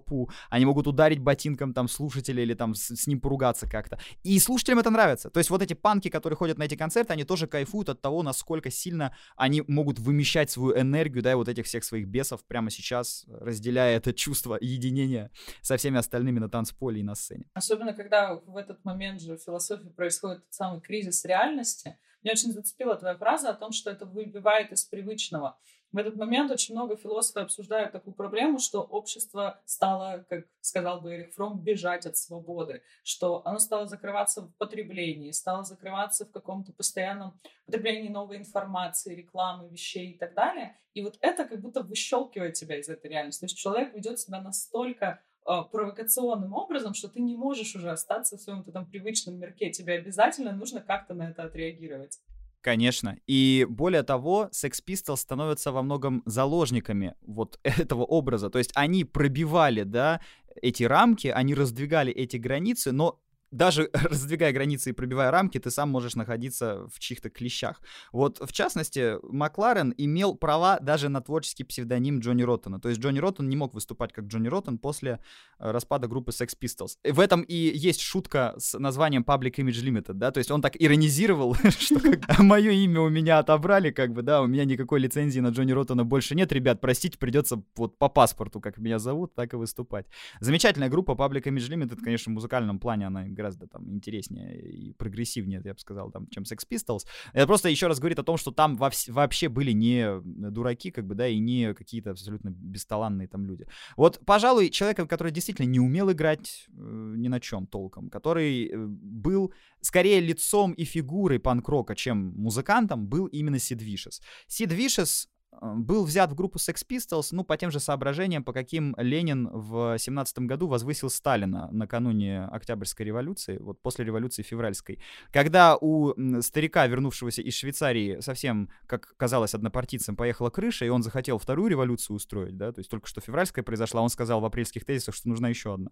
они могут ударить ботинком там слушателя или там с, с ним поругаться как-то. И слушателям это нравится. То есть вот эти панки, которые ходят на эти концерты, они тоже кайфуют от того, насколько сильно они могут вымещать свою энергию, да, и вот этих всех своих бесов прямо сейчас, разделяя это чувство единения со всеми остальными на танцполе и на сцене. Особенно, когда в этот момент же в философии происходит тот самый кризис реальности. Меня очень зацепила твоя фраза о том, что это выбивает из привычного. В этот момент очень много философов обсуждают такую проблему, что общество стало, как сказал бы Эрих Фром, бежать от свободы, что оно стало закрываться в потреблении, стало закрываться в каком-то постоянном потреблении новой информации, рекламы, вещей и так далее. И вот это как будто выщелкивает тебя из этой реальности. То есть человек ведет себя настолько провокационным образом, что ты не можешь уже остаться в своем этом привычном мирке. Тебе обязательно нужно как-то на это отреагировать. Конечно. И более того, Sex Pistols становятся во многом заложниками вот [laughs] этого образа. То есть они пробивали, да, эти рамки, они раздвигали эти границы, но даже [laughs] раздвигая границы и пробивая рамки, ты сам можешь находиться в чьих-то клещах. Вот, в частности, Макларен имел права даже на творческий псевдоним Джонни Роттона. То есть Джонни Роттон не мог выступать как Джонни Роттон после э, распада группы Sex Pistols. В этом и есть шутка с названием Public Image Limited, да, то есть он так иронизировал, [laughs] что [laughs] мое имя у меня отобрали, как бы, да, у меня никакой лицензии на Джонни Роттона больше нет, ребят, простите, придется вот по паспорту, как меня зовут, так и выступать. Замечательная группа Public Image Limited, конечно, в музыкальном плане она гораздо там интереснее и прогрессивнее, я бы сказал, там, чем Sex Pistols. Это просто еще раз говорит о том, что там вообще были не дураки, как бы, да, и не какие-то абсолютно бесталанные там люди. Вот, пожалуй, человеком, который действительно не умел играть э, ни на чем толком, который э, был скорее лицом и фигурой панк-рока, чем музыкантом, был именно Сид Вишес. Сид Вишес был взят в группу Sex Pistols, ну, по тем же соображениям, по каким Ленин в 17 году возвысил Сталина накануне Октябрьской революции, вот после революции февральской, когда у старика, вернувшегося из Швейцарии, совсем, как казалось однопартийцам, поехала крыша, и он захотел вторую революцию устроить, да, то есть только что февральская произошла, он сказал в апрельских тезисах, что нужна еще одна,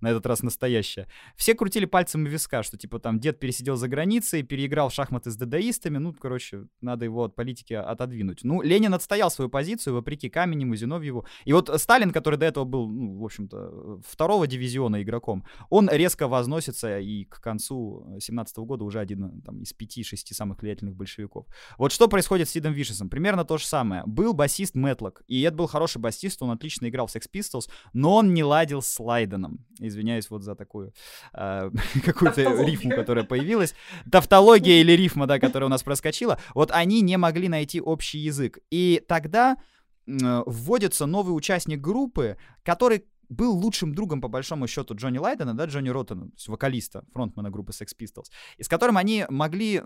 на этот раз настоящая. Все крутили пальцем виска, что, типа, там, дед пересидел за границей, переиграл в шахматы с дадаистами, ну, короче, надо его от политики отодвинуть. Ну, Ленин отстоял свою позицию, вопреки Каменему, Зиновьеву. И вот Сталин, который до этого был, ну, в общем-то, второго дивизиона игроком, он резко возносится и к концу 17 года уже один там, из пяти-шести самых влиятельных большевиков. Вот что происходит с Сидом Вишесом? Примерно то же самое. Был басист Мэтлок, и это был хороший басист, он отлично играл в Sex Pistols, но он не ладил с Лайденом. Извиняюсь вот за такую э, [laughs] какую-то рифму, которая появилась. Тавтология или рифма, да, которая у нас проскочила. Вот они не могли найти общий язык. И и тогда вводится новый участник группы, который был лучшим другом, по большому счету, Джонни Лайдена, да, Джонни Роттена, то есть вокалиста, фронтмена группы Sex Pistols, и с которым они могли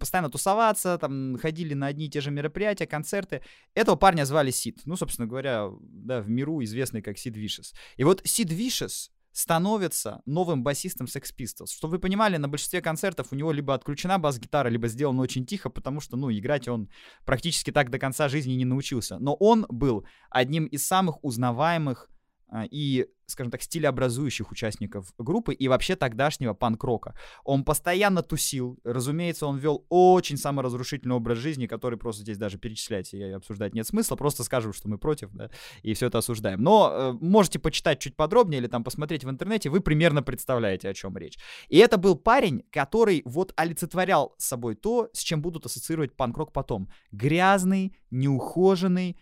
постоянно тусоваться, там, ходили на одни и те же мероприятия, концерты. Этого парня звали Сид, ну, собственно говоря, да, в миру известный как Сид Вишес. И вот Сид Вишес становится новым басистом Sex Pistols. Чтобы вы понимали, на большинстве концертов у него либо отключена бас-гитара, либо сделано очень тихо, потому что, ну, играть он практически так до конца жизни не научился. Но он был одним из самых узнаваемых и, скажем так, стилеобразующих участников группы и вообще тогдашнего панк-рока. Он постоянно тусил, разумеется, он вел очень саморазрушительный образ жизни, который просто здесь даже перечислять и обсуждать нет смысла, просто скажем, что мы против, да, и все это осуждаем. Но э, можете почитать чуть подробнее или там посмотреть в интернете, вы примерно представляете, о чем речь. И это был парень, который вот олицетворял собой то, с чем будут ассоциировать панк-рок потом. Грязный, неухоженный,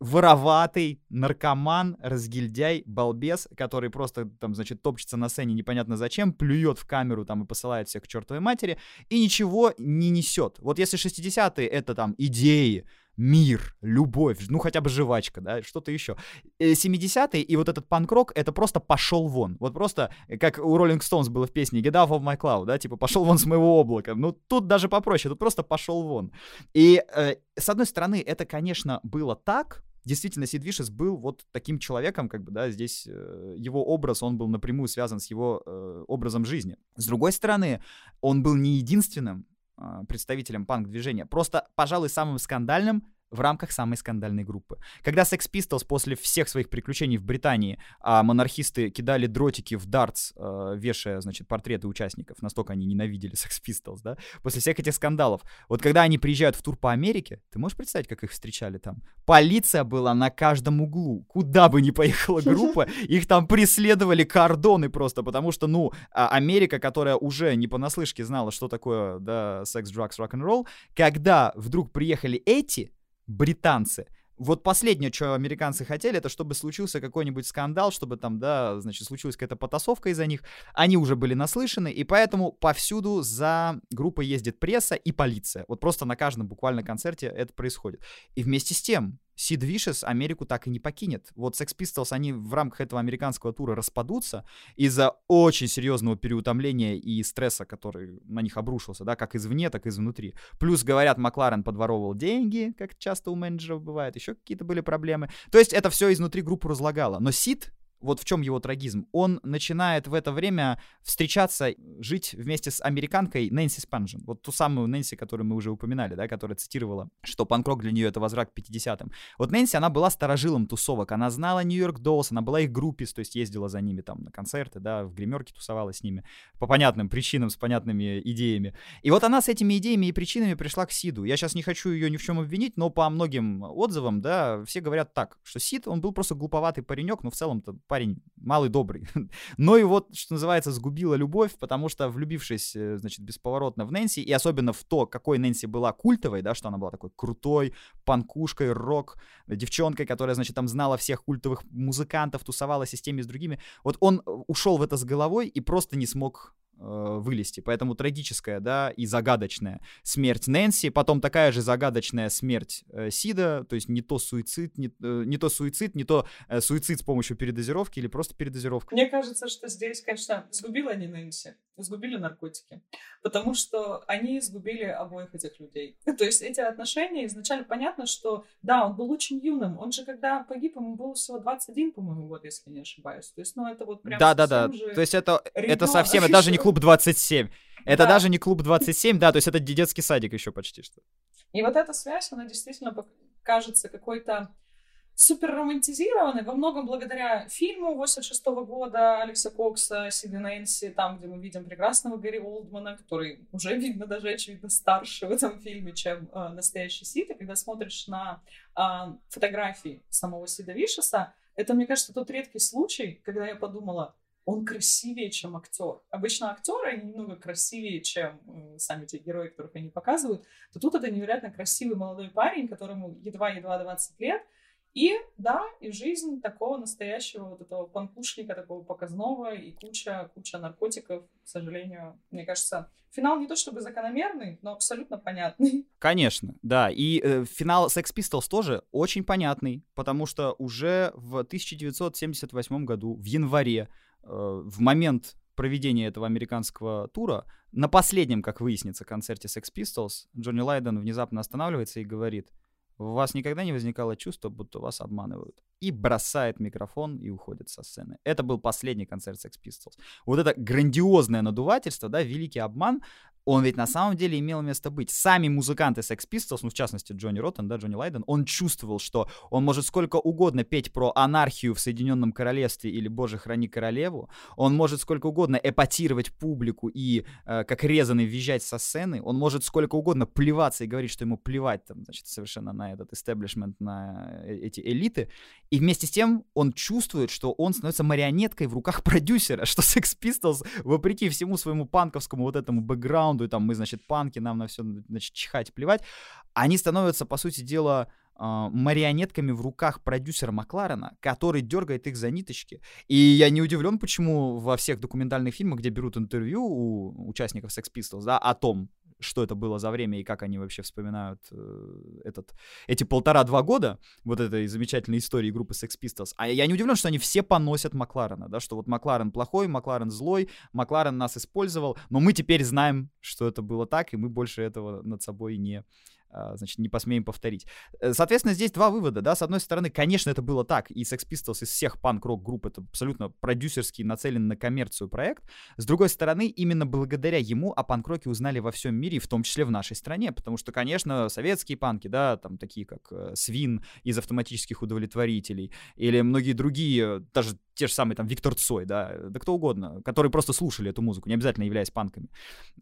вороватый наркоман, разгильдяй, балбес, который просто там, значит, топчется на сцене непонятно зачем, плюет в камеру там и посылает всех к чертовой матери, и ничего не несет. Вот если 60-е это там идеи, мир, любовь, ну хотя бы жвачка, да, что-то еще. 70-е э, и вот этот панк-рок, это просто пошел вон. Вот просто, э, как у Rolling Stones было в песне Get Off of My Cloud, да, типа пошел вон с моего облака. Ну тут даже попроще, тут просто пошел вон. И э, с одной стороны, это, конечно, было так, действительно Сид Вишес был вот таким человеком, как бы, да, здесь э, его образ, он был напрямую связан с его э, образом жизни. С другой стороны, он был не единственным э, представителем панк-движения, просто, пожалуй, самым скандальным в рамках самой скандальной группы. Когда Sex Pistols после всех своих приключений в Британии а монархисты кидали дротики в дартс, э, вешая, значит, портреты участников, настолько они ненавидели Sex Pistols, да, после всех этих скандалов. Вот когда они приезжают в тур по Америке, ты можешь представить, как их встречали там? Полиция была на каждом углу. Куда бы ни поехала группа, [laughs] их там преследовали кордоны просто, потому что, ну, а Америка, которая уже не понаслышке знала, что такое, да, секс, drugs, рок-н-ролл, когда вдруг приехали эти, британцы. Вот последнее, что американцы хотели, это чтобы случился какой-нибудь скандал, чтобы там, да, значит, случилась какая-то потасовка из-за них. Они уже были наслышаны, и поэтому повсюду за группой ездит пресса и полиция. Вот просто на каждом буквально концерте это происходит. И вместе с тем, Сид Вишес Америку так и не покинет. Вот Sex Pistols, они в рамках этого американского тура распадутся из-за очень серьезного переутомления и стресса, который на них обрушился, да, как извне, так и изнутри. Плюс, говорят, Макларен подворовывал деньги, как часто у менеджеров бывает, еще какие-то были проблемы. То есть это все изнутри группу разлагало. Но Сид вот в чем его трагизм. Он начинает в это время встречаться, жить вместе с американкой Нэнси Спанжен. Вот ту самую Нэнси, которую мы уже упоминали, да, которая цитировала, что панк-рок для нее это возврат к 50-м. Вот Нэнси, она была старожилом тусовок, она знала Нью-Йорк Доллс, она была их группис, то есть ездила за ними там на концерты, да, в гримерке тусовалась с ними по понятным причинам, с понятными идеями. И вот она с этими идеями и причинами пришла к Сиду. Я сейчас не хочу ее ни в чем обвинить, но по многим отзывам, да, все говорят так, что Сид, он был просто глуповатый паренек, но в целом-то парень малый добрый. [laughs] Но и вот, что называется, сгубила любовь, потому что, влюбившись, э, значит, бесповоротно в Нэнси, и особенно в то, какой Нэнси была культовой, да, что она была такой крутой, панкушкой, рок, девчонкой, которая, значит, там знала всех культовых музыкантов, тусовалась и с теми, и с другими. Вот он э, ушел в это с головой и просто не смог э, вылезти. Поэтому трагическая, да, и загадочная смерть Нэнси, потом такая же загадочная смерть э, Сида, то есть не то суицид, не, э, не то суицид, не то э, суицид с помощью передозировки или просто передозировка. Мне кажется, что здесь, конечно, сгубила не Нэнси, сгубили наркотики, потому что они сгубили обоих этих людей. [laughs] То есть эти отношения изначально понятно, что да, он был очень юным, он же когда погиб, ему было всего 21, по-моему, год, если не ошибаюсь. То есть, ну это вот прям Да, да, да. То есть это, это совсем, даже не клуб 27. Это да. даже не клуб 27, да, то есть это детский садик еще почти что. И вот эта связь, она действительно кажется какой-то супер романтизированной, во многом благодаря фильму 86 -го года Алекса Кокса, Сиди Нэнси, там, где мы видим прекрасного Гарри Олдмана, который уже, видно, даже, очевидно, старше в этом фильме, чем э, настоящий Сид. И когда смотришь на э, фотографии самого Сида Вишеса, это, мне кажется, тот редкий случай, когда я подумала, он красивее, чем актер. Обычно актеры, немного красивее, чем э, сами те герои, которых они показывают, то тут это невероятно красивый молодой парень, которому едва-едва 20 лет, и, да, и жизнь такого настоящего вот этого панкушника, такого показного, и куча, куча наркотиков, к сожалению, мне кажется, финал не то чтобы закономерный, но абсолютно понятный. [laughs] Конечно, да, и э, финал Sex Pistols тоже очень понятный, потому что уже в 1978 году, в январе, в момент проведения этого американского тура, на последнем, как выяснится, концерте Sex Pistols, Джонни Лайден внезапно останавливается и говорит — у вас никогда не возникало чувство, будто вас обманывают. И бросает микрофон и уходит со сцены. Это был последний концерт Sex Pistols. Вот это грандиозное надувательство, да, великий обман, он ведь на самом деле имел место быть. Сами музыканты Sex Pistols, ну, в частности, Джонни Роттен, да, Джонни Лайден, он чувствовал, что он может сколько угодно петь про анархию в Соединенном Королевстве или «Боже, храни королеву», он может сколько угодно эпатировать публику и э, как резанный визжать со сцены, он может сколько угодно плеваться и говорить, что ему плевать там, значит, совершенно на этот истеблишмент, на э, эти элиты, и вместе с тем он чувствует, что он становится марионеткой в руках продюсера, [laughs] что Sex Pistols, вопреки всему своему панковскому вот этому бэкграунду, команду, и там мы, значит, панки, нам на все, значит, чихать, плевать, они становятся, по сути дела, а, марионетками в руках продюсера Макларена, который дергает их за ниточки. И я не удивлен, почему во всех документальных фильмах, где берут интервью у участников Sex Pistols, да, о том, что это было за время и как они вообще вспоминают э, этот, эти полтора-два года вот этой замечательной истории группы Sex Pistols. А я не удивлен, что они все поносят Макларена, да, что вот Макларен плохой, Макларен злой, Макларен нас использовал, но мы теперь знаем, что это было так, и мы больше этого над собой не значит, не посмеем повторить. Э, соответственно, здесь два вывода, да, с одной стороны, конечно, это было так, и Sex Pistols из всех панк-рок групп это абсолютно продюсерский, нацеленный на коммерцию проект, с другой стороны, именно благодаря ему о панк-роке узнали во всем мире, в том числе в нашей стране, потому что, конечно, советские панки, да, там такие как э, Свин из автоматических удовлетворителей, или многие другие, даже те же самые там Виктор Цой, да, да кто угодно, которые просто слушали эту музыку, не обязательно являясь панками.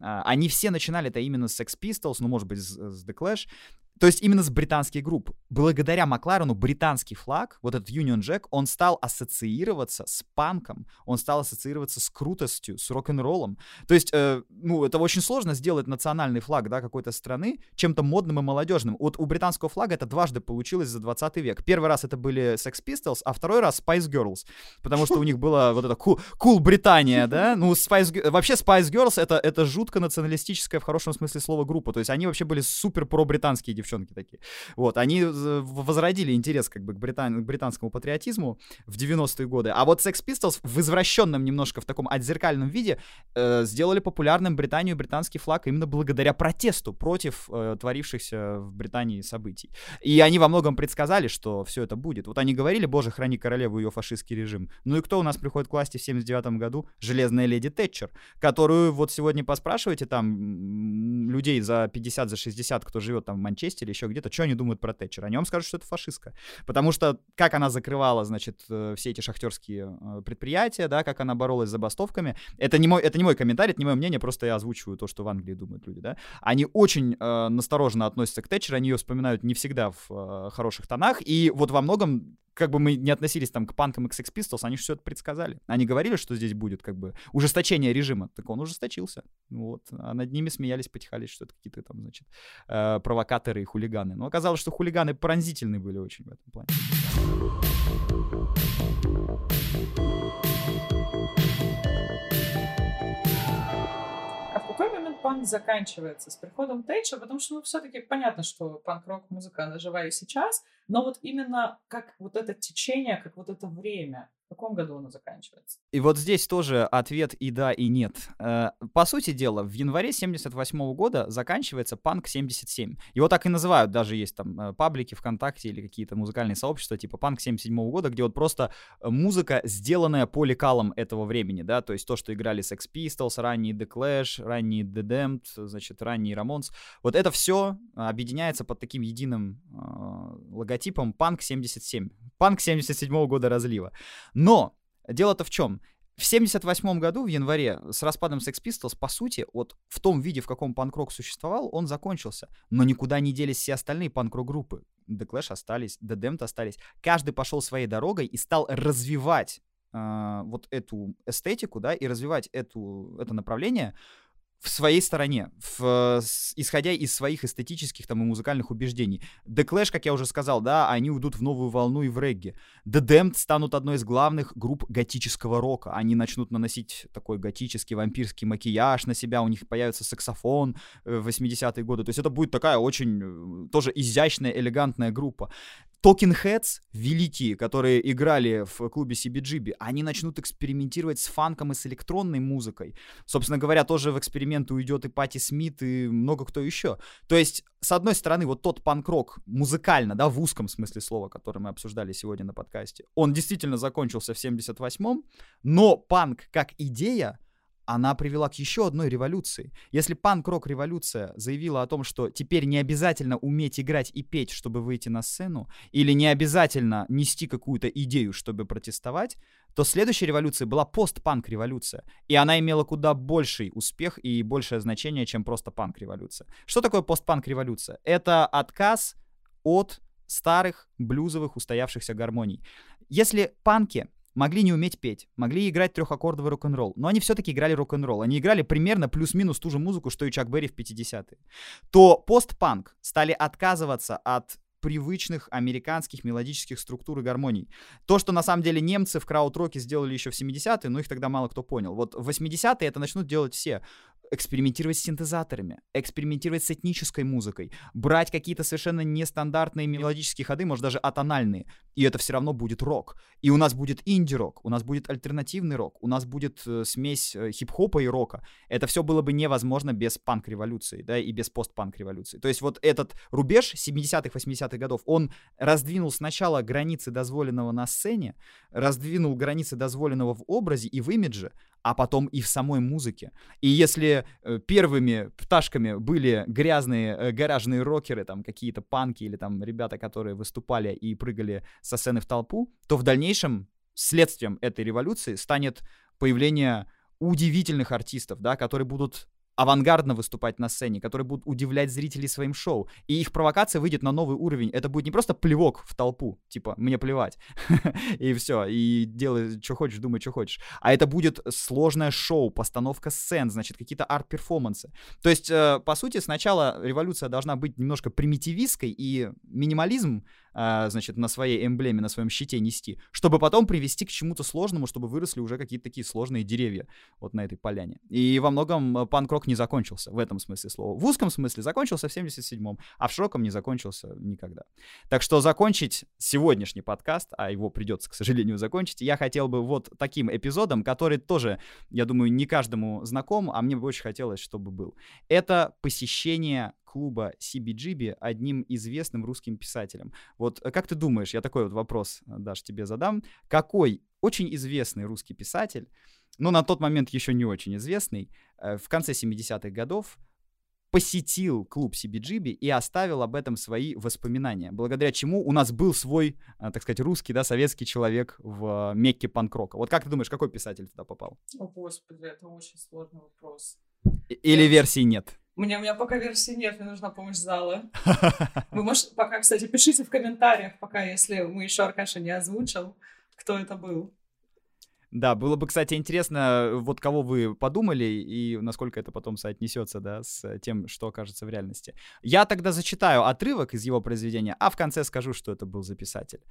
А, они все начинали это именно с Sex Pistols, ну, может быть, с The Clash, mas то есть именно с британских групп. Благодаря Макларену британский флаг, вот этот Union Jack, он стал ассоциироваться с панком, он стал ассоциироваться с крутостью, с рок-н-роллом. То есть, э, ну, это очень сложно сделать национальный флаг, да, какой-то страны чем-то модным и молодежным. Вот у британского флага это дважды получилось за 20 век. Первый раз это были Sex Pistols, а второй раз Spice Girls, потому что у них было вот это cool, Британия, да, [laughs] ну, Spice, вообще Spice Girls это, это жутко националистическая в хорошем смысле слова группа, то есть они вообще были супер про-британские девчонки такие. Вот, они возродили интерес как бы к, британ... к британскому патриотизму в 90-е годы. А вот Sex Pistols в извращенном немножко, в таком отзеркальном виде э, сделали популярным Британию и британский флаг именно благодаря протесту против э, творившихся в Британии событий. И они во многом предсказали, что все это будет. Вот они говорили, боже, храни королеву ее фашистский режим. Ну и кто у нас приходит к власти в 79 году? Железная леди Тэтчер, которую вот сегодня поспрашиваете там людей за 50, за 60, кто живет там в Манчестере, Манчестере, еще где-то, что они думают про Тэтчер? Они вам скажут, что это фашистка. Потому что как она закрывала, значит, э, все эти шахтерские э, предприятия, да, как она боролась с забастовками, это не мой, это не мой комментарий, это не мое мнение, просто я озвучиваю то, что в Англии думают люди, да. Они очень э, настороженно относятся к Тэтчер, они ее вспоминают не всегда в э, хороших тонах, и вот во многом как бы мы не относились там к панкам Sex Pistols, они все это предсказали. Они говорили, что здесь будет как бы ужесточение режима. Так он ужесточился. Вот. А над ними смеялись, потихались, что это какие-то там, значит, э, провокаторы и хулиганы. Но оказалось, что хулиганы пронзительные были очень в этом плане. Панк заканчивается? С приходом Тейча? Потому что, ну, все-таки понятно, что панк-рок музыка, она жива и сейчас, но вот именно как вот это течение, как вот это время, в каком году оно заканчивается? И вот здесь тоже ответ и да, и нет. Э, по сути дела, в январе 78 -го года заканчивается Панк 77. Его так и называют, даже есть там э, паблики ВКонтакте или какие-то музыкальные сообщества, типа Панк 77 -го года, где вот просто э, музыка, сделанная по лекалам этого времени, да, то есть то, что играли Sex Pistols, ранний The Clash, ранний The Damned, значит, ранний Ramones, вот это все объединяется под таким единым логотипом Панк 77. Панк 77 -го года разлива. Но дело-то в чем? В 78 году, в январе, с распадом Sex Pistols, по сути, вот в том виде, в каком панк-рок существовал, он закончился. Но никуда не делись все остальные панк-рок группы. The Clash остались, The Damned остались. Каждый пошел своей дорогой и стал развивать э, вот эту эстетику, да, и развивать эту, это направление в своей стороне, в, с, исходя из своих эстетических там и музыкальных убеждений. The Clash, как я уже сказал, да, они уйдут в новую волну и в регги. The Damned станут одной из главных групп готического рока. Они начнут наносить такой готический вампирский макияж на себя, у них появится саксофон э, в 80-е годы. То есть это будет такая очень э, тоже изящная, элегантная группа. Talking Heads, великие, которые играли в клубе CBGB, они начнут экспериментировать с фанком и с электронной музыкой. Собственно говоря, тоже в эксперименты уйдет и Пати Смит, и много кто еще. То есть, с одной стороны, вот тот панк-рок музыкально, да, в узком смысле слова, который мы обсуждали сегодня на подкасте, он действительно закончился в 78-м, но панк как идея, она привела к еще одной революции. Если панк-рок революция заявила о том, что теперь не обязательно уметь играть и петь, чтобы выйти на сцену, или не обязательно нести какую-то идею, чтобы протестовать, то следующая революция была постпанк-революция. И она имела куда больший успех и большее значение, чем просто панк-революция. Что такое постпанк-революция? Это отказ от старых блюзовых устоявшихся гармоний. Если панки могли не уметь петь, могли играть трехаккордовый рок-н-ролл, но они все-таки играли рок-н-ролл. Они играли примерно плюс-минус ту же музыку, что и Чак Берри в 50-е. То постпанк стали отказываться от привычных американских мелодических структур и гармоний. То, что на самом деле немцы в крауд-роке сделали еще в 70-е, но их тогда мало кто понял. Вот в 80-е это начнут делать все экспериментировать с синтезаторами, экспериментировать с этнической музыкой, брать какие-то совершенно нестандартные мелодические ходы, может даже атональные, и это все равно будет рок. И у нас будет инди-рок, у нас будет альтернативный рок, у нас будет э, смесь э, хип-хопа и рока. Это все было бы невозможно без панк-революции, да, и без пост-панк-революции. То есть вот этот рубеж 70-х, 80-х годов, он раздвинул сначала границы дозволенного на сцене, раздвинул границы дозволенного в образе и в имидже, а потом и в самой музыке. И если э, первыми пташками были грязные э, гаражные рокеры, там какие-то панки или там ребята, которые выступали и прыгали со сцены в толпу, то в дальнейшем следствием этой революции станет появление удивительных артистов, да, которые будут авангардно выступать на сцене, которые будут удивлять зрителей своим шоу. И их провокация выйдет на новый уровень. Это будет не просто плевок в толпу, типа, мне плевать, [laughs] и все, и делай, что хочешь, думай, что хочешь. А это будет сложное шоу, постановка сцен, значит, какие-то арт-перформансы. То есть, э, по сути, сначала революция должна быть немножко примитивистской, и минимализм а, значит, на своей эмблеме, на своем щите нести, чтобы потом привести к чему-то сложному, чтобы выросли уже какие-то такие сложные деревья вот на этой поляне. И во многом э, панк-рок не закончился в этом смысле слова. В узком смысле закончился в 77-м, а в широком не закончился никогда. Так что закончить сегодняшний подкаст, а его придется, к сожалению, закончить, я хотел бы вот таким эпизодом, который тоже, я думаю, не каждому знаком, а мне бы очень хотелось, чтобы был. Это посещение клуба CBGB одним известным русским писателем. Вот э, как ты думаешь, я такой вот вопрос, э, Даш, тебе задам. Какой очень известный русский писатель, но на тот момент еще не очень известный, э, в конце 70-х годов посетил клуб CBGB и оставил об этом свои воспоминания, благодаря чему у нас был свой, так сказать, русский, да, советский человек в Мекке панк-рока. Вот как ты думаешь, какой писатель туда попал? О, господи, это очень сложный вопрос. Или версии нет? Мне, у меня пока версии нет, мне нужна помощь зала. [laughs] Вы можете, пока, кстати, пишите в комментариях, пока, если мы еще Аркаша не озвучил, кто это был. Да, было бы, кстати, интересно, вот кого вы подумали и насколько это потом соотнесется, да, с тем, что окажется в реальности. Я тогда зачитаю отрывок из его произведения, а в конце скажу, что это был за писатель.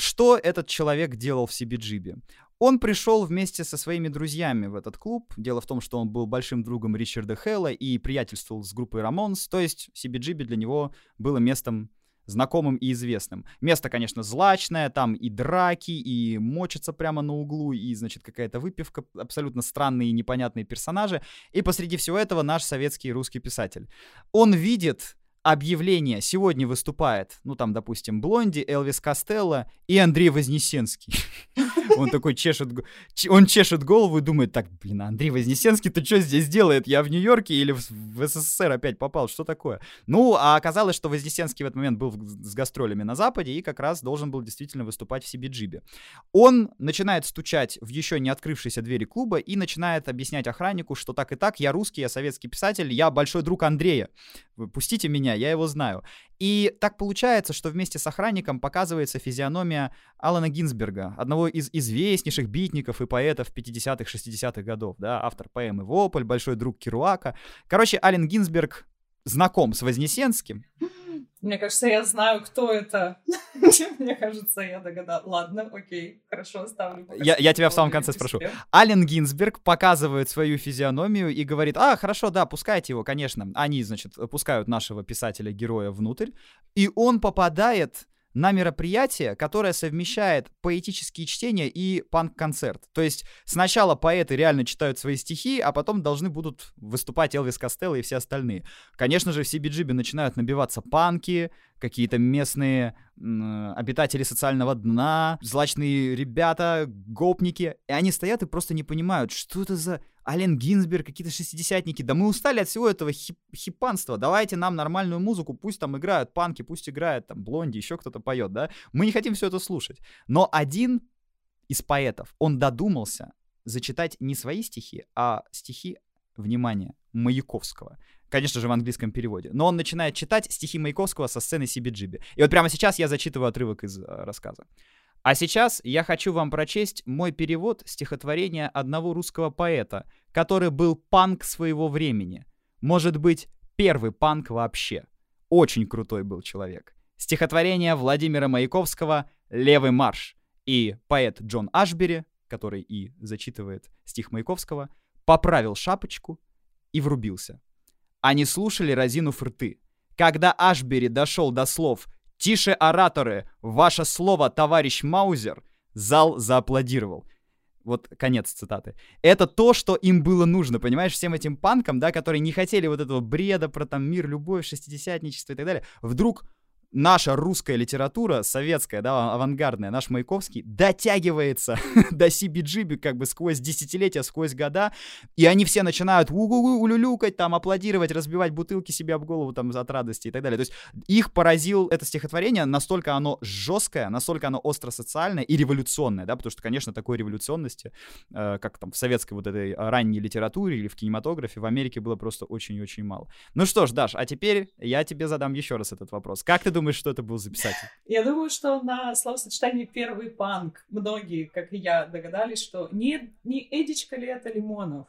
Что этот человек делал в CBGB? Он пришел вместе со своими друзьями в этот клуб. Дело в том, что он был большим другом Ричарда Хэлла и приятельствовал с группой Рамонс. То есть CBGB для него было местом знакомым и известным. Место, конечно, злачное, там и драки, и мочится прямо на углу, и, значит, какая-то выпивка, абсолютно странные и непонятные персонажи. И посреди всего этого наш советский русский писатель. Он видит объявление «Сегодня выступает», ну там, допустим, Блонди, Элвис Костелло и Андрей Вознесенский. [laughs] Он такой чешет, он чешет голову и думает, так, блин, а Андрей Вознесенский-то что здесь делает? Я в Нью-Йорке или в, в СССР опять попал? Что такое? Ну, а оказалось, что Вознесенский в этот момент был с гастролями на Западе и как раз должен был действительно выступать в Сибиджибе. Он начинает стучать в еще не открывшиеся двери клуба и начинает объяснять охраннику, что так и так, я русский, я советский писатель, я большой друг Андрея. Пустите меня, я его знаю. И так получается, что вместе с охранником показывается физиономия Алана Гинзберга, одного из известнейших битников и поэтов 50-х, 60-х годов, да, автор поэмы «Вопль», большой друг Керуака. Короче, Ален Гинзберг знаком с Вознесенским. Мне кажется, я знаю, кто это. [laughs] Мне кажется, я догадалась. Ладно, окей, хорошо, оставлю. Я, я тебя в самом конце спрошу. Ален Гинзберг показывает свою физиономию и говорит, а, хорошо, да, пускайте его, конечно. Они, значит, пускают нашего писателя-героя внутрь, и он попадает на мероприятие, которое совмещает поэтические чтения и панк-концерт. То есть сначала поэты реально читают свои стихи, а потом должны будут выступать Элвис Костелло и все остальные. Конечно же, в CBGB начинают набиваться панки, какие-то местные м, обитатели социального дна, злачные ребята, гопники, и они стоят и просто не понимают, что это за Ален Гинзберг, какие-то шестидесятники. Да мы устали от всего этого хип хипанства. Давайте нам нормальную музыку, пусть там играют панки, пусть играет там Блонди, еще кто-то поет, да. Мы не хотим все это слушать. Но один из поэтов, он додумался зачитать не свои стихи, а стихи, внимание, Маяковского. Конечно же, в английском переводе. Но он начинает читать стихи Маяковского со сцены Сибиджиби. И вот прямо сейчас я зачитываю отрывок из э, рассказа. А сейчас я хочу вам прочесть мой перевод стихотворения одного русского поэта, который был панк своего времени. Может быть, первый панк вообще. Очень крутой был человек. Стихотворение Владимира Маяковского «Левый марш». И поэт Джон Ашбери, который и зачитывает стих Маяковского, поправил шапочку и врубился. Они слушали разину рты. Когда Ашбери дошел до слов «Тише, ораторы! Ваше слово, товарищ Маузер!» Зал зааплодировал. Вот конец цитаты. Это то, что им было нужно, понимаешь, всем этим панкам, да, которые не хотели вот этого бреда про там мир, любовь, шестидесятничество и так далее. Вдруг наша русская литература, советская, да, авангардная, наш Маяковский, дотягивается [laughs] до CBGB как бы сквозь десятилетия, сквозь года, и они все начинают улюлюкать, там, аплодировать, разбивать бутылки себе об голову там от радости и так далее. То есть их поразил это стихотворение, настолько оно жесткое, настолько оно остро-социальное и революционное, да, потому что, конечно, такой революционности, э, как там в советской вот этой ранней литературе или в кинематографе, в Америке было просто очень и очень мало. Ну что ж, Даш, а теперь я тебе задам еще раз этот вопрос. Как ты думаешь, думаешь, что это был за писатель? Я думаю, что на словосочетании «первый панк» многие, как и я, догадались, что не, не Эдичка ли это Лимонов?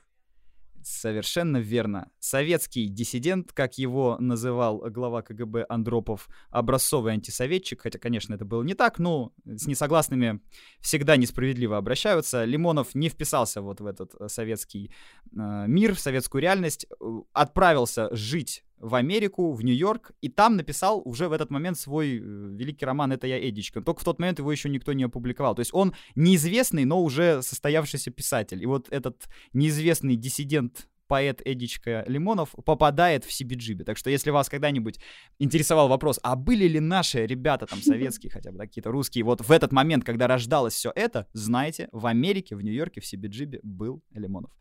Совершенно верно. Советский диссидент, как его называл глава КГБ Андропов, образцовый антисоветчик, хотя, конечно, это было не так, но с несогласными всегда несправедливо обращаются. Лимонов не вписался вот в этот э, советский э, мир, в советскую реальность, э, отправился жить в Америку, в Нью-Йорк, и там написал уже в этот момент свой э, великий роман «Это я, Эдичка». Только в тот момент его еще никто не опубликовал. То есть он неизвестный, но уже состоявшийся писатель. И вот этот неизвестный диссидент поэт Эдичка Лимонов попадает в CBGB. Так что если вас когда-нибудь интересовал вопрос, а были ли наши ребята там [laughs] советские, хотя бы какие-то русские, вот в этот момент, когда рождалось все это, знаете, в Америке, в Нью-Йорке, в CBGB был Лимонов.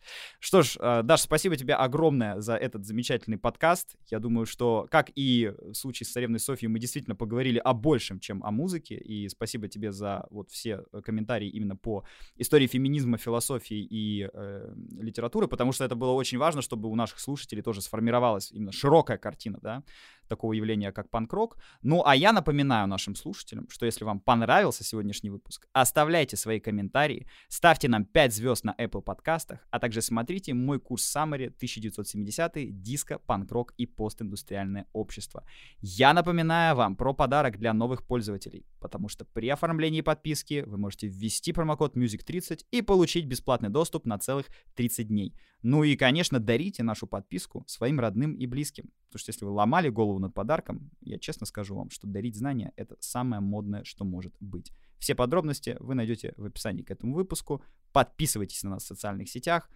Что ж, э, Даш, спасибо тебе огромное за этот замечательный подкаст. Я думаю, что, как и в случае с царевной Софьей, мы действительно поговорили о большем, чем о музыке, и спасибо тебе за вот все комментарии именно по истории феминизма, философии и э, литературы, потому что это было очень важно, чтобы у наших слушателей тоже сформировалась именно широкая картина, да, такого явления, как панк-рок. Ну, а я напоминаю нашим слушателям, что если вам понравился сегодняшний выпуск, оставляйте свои комментарии, ставьте нам 5 звезд на Apple подкастах, а также смотрите мой курс Summary 1970 диско, панк-рок и постиндустриальное общество. Я напоминаю вам про подарок для новых пользователей, потому что при оформлении подписки вы можете ввести промокод MUSIC30 и получить бесплатный доступ на целых 30 дней. Ну и, конечно, дарите нашу подписку своим родным и близким. Потому что если вы ломали голову над подарком, я честно скажу вам, что дарить знания — это самое модное, что может быть. Все подробности вы найдете в описании к этому выпуску. Подписывайтесь на нас в социальных сетях,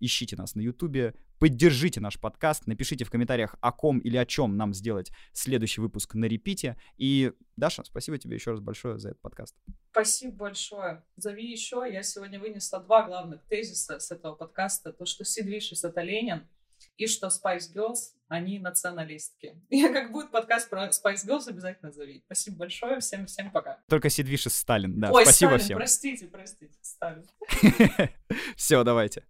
ищите нас на Ютубе, поддержите наш подкаст, напишите в комментариях, о ком или о чем нам сделать следующий выпуск на репите. И, Даша, спасибо тебе еще раз большое за этот подкаст. Спасибо большое. Зови еще. Я сегодня вынесла два главных тезиса с этого подкаста. То, что Сид Вишес — это Ленин, и что Spice Girls, они националистки. [laughs] Я как будет подкаст про Spice Girls, обязательно зови. Спасибо большое, всем, всем пока. Только Сидвиш Сталин, да. Ой, Спасибо Сталин, всем. простите, простите, Сталин. [laughs] Все, давайте.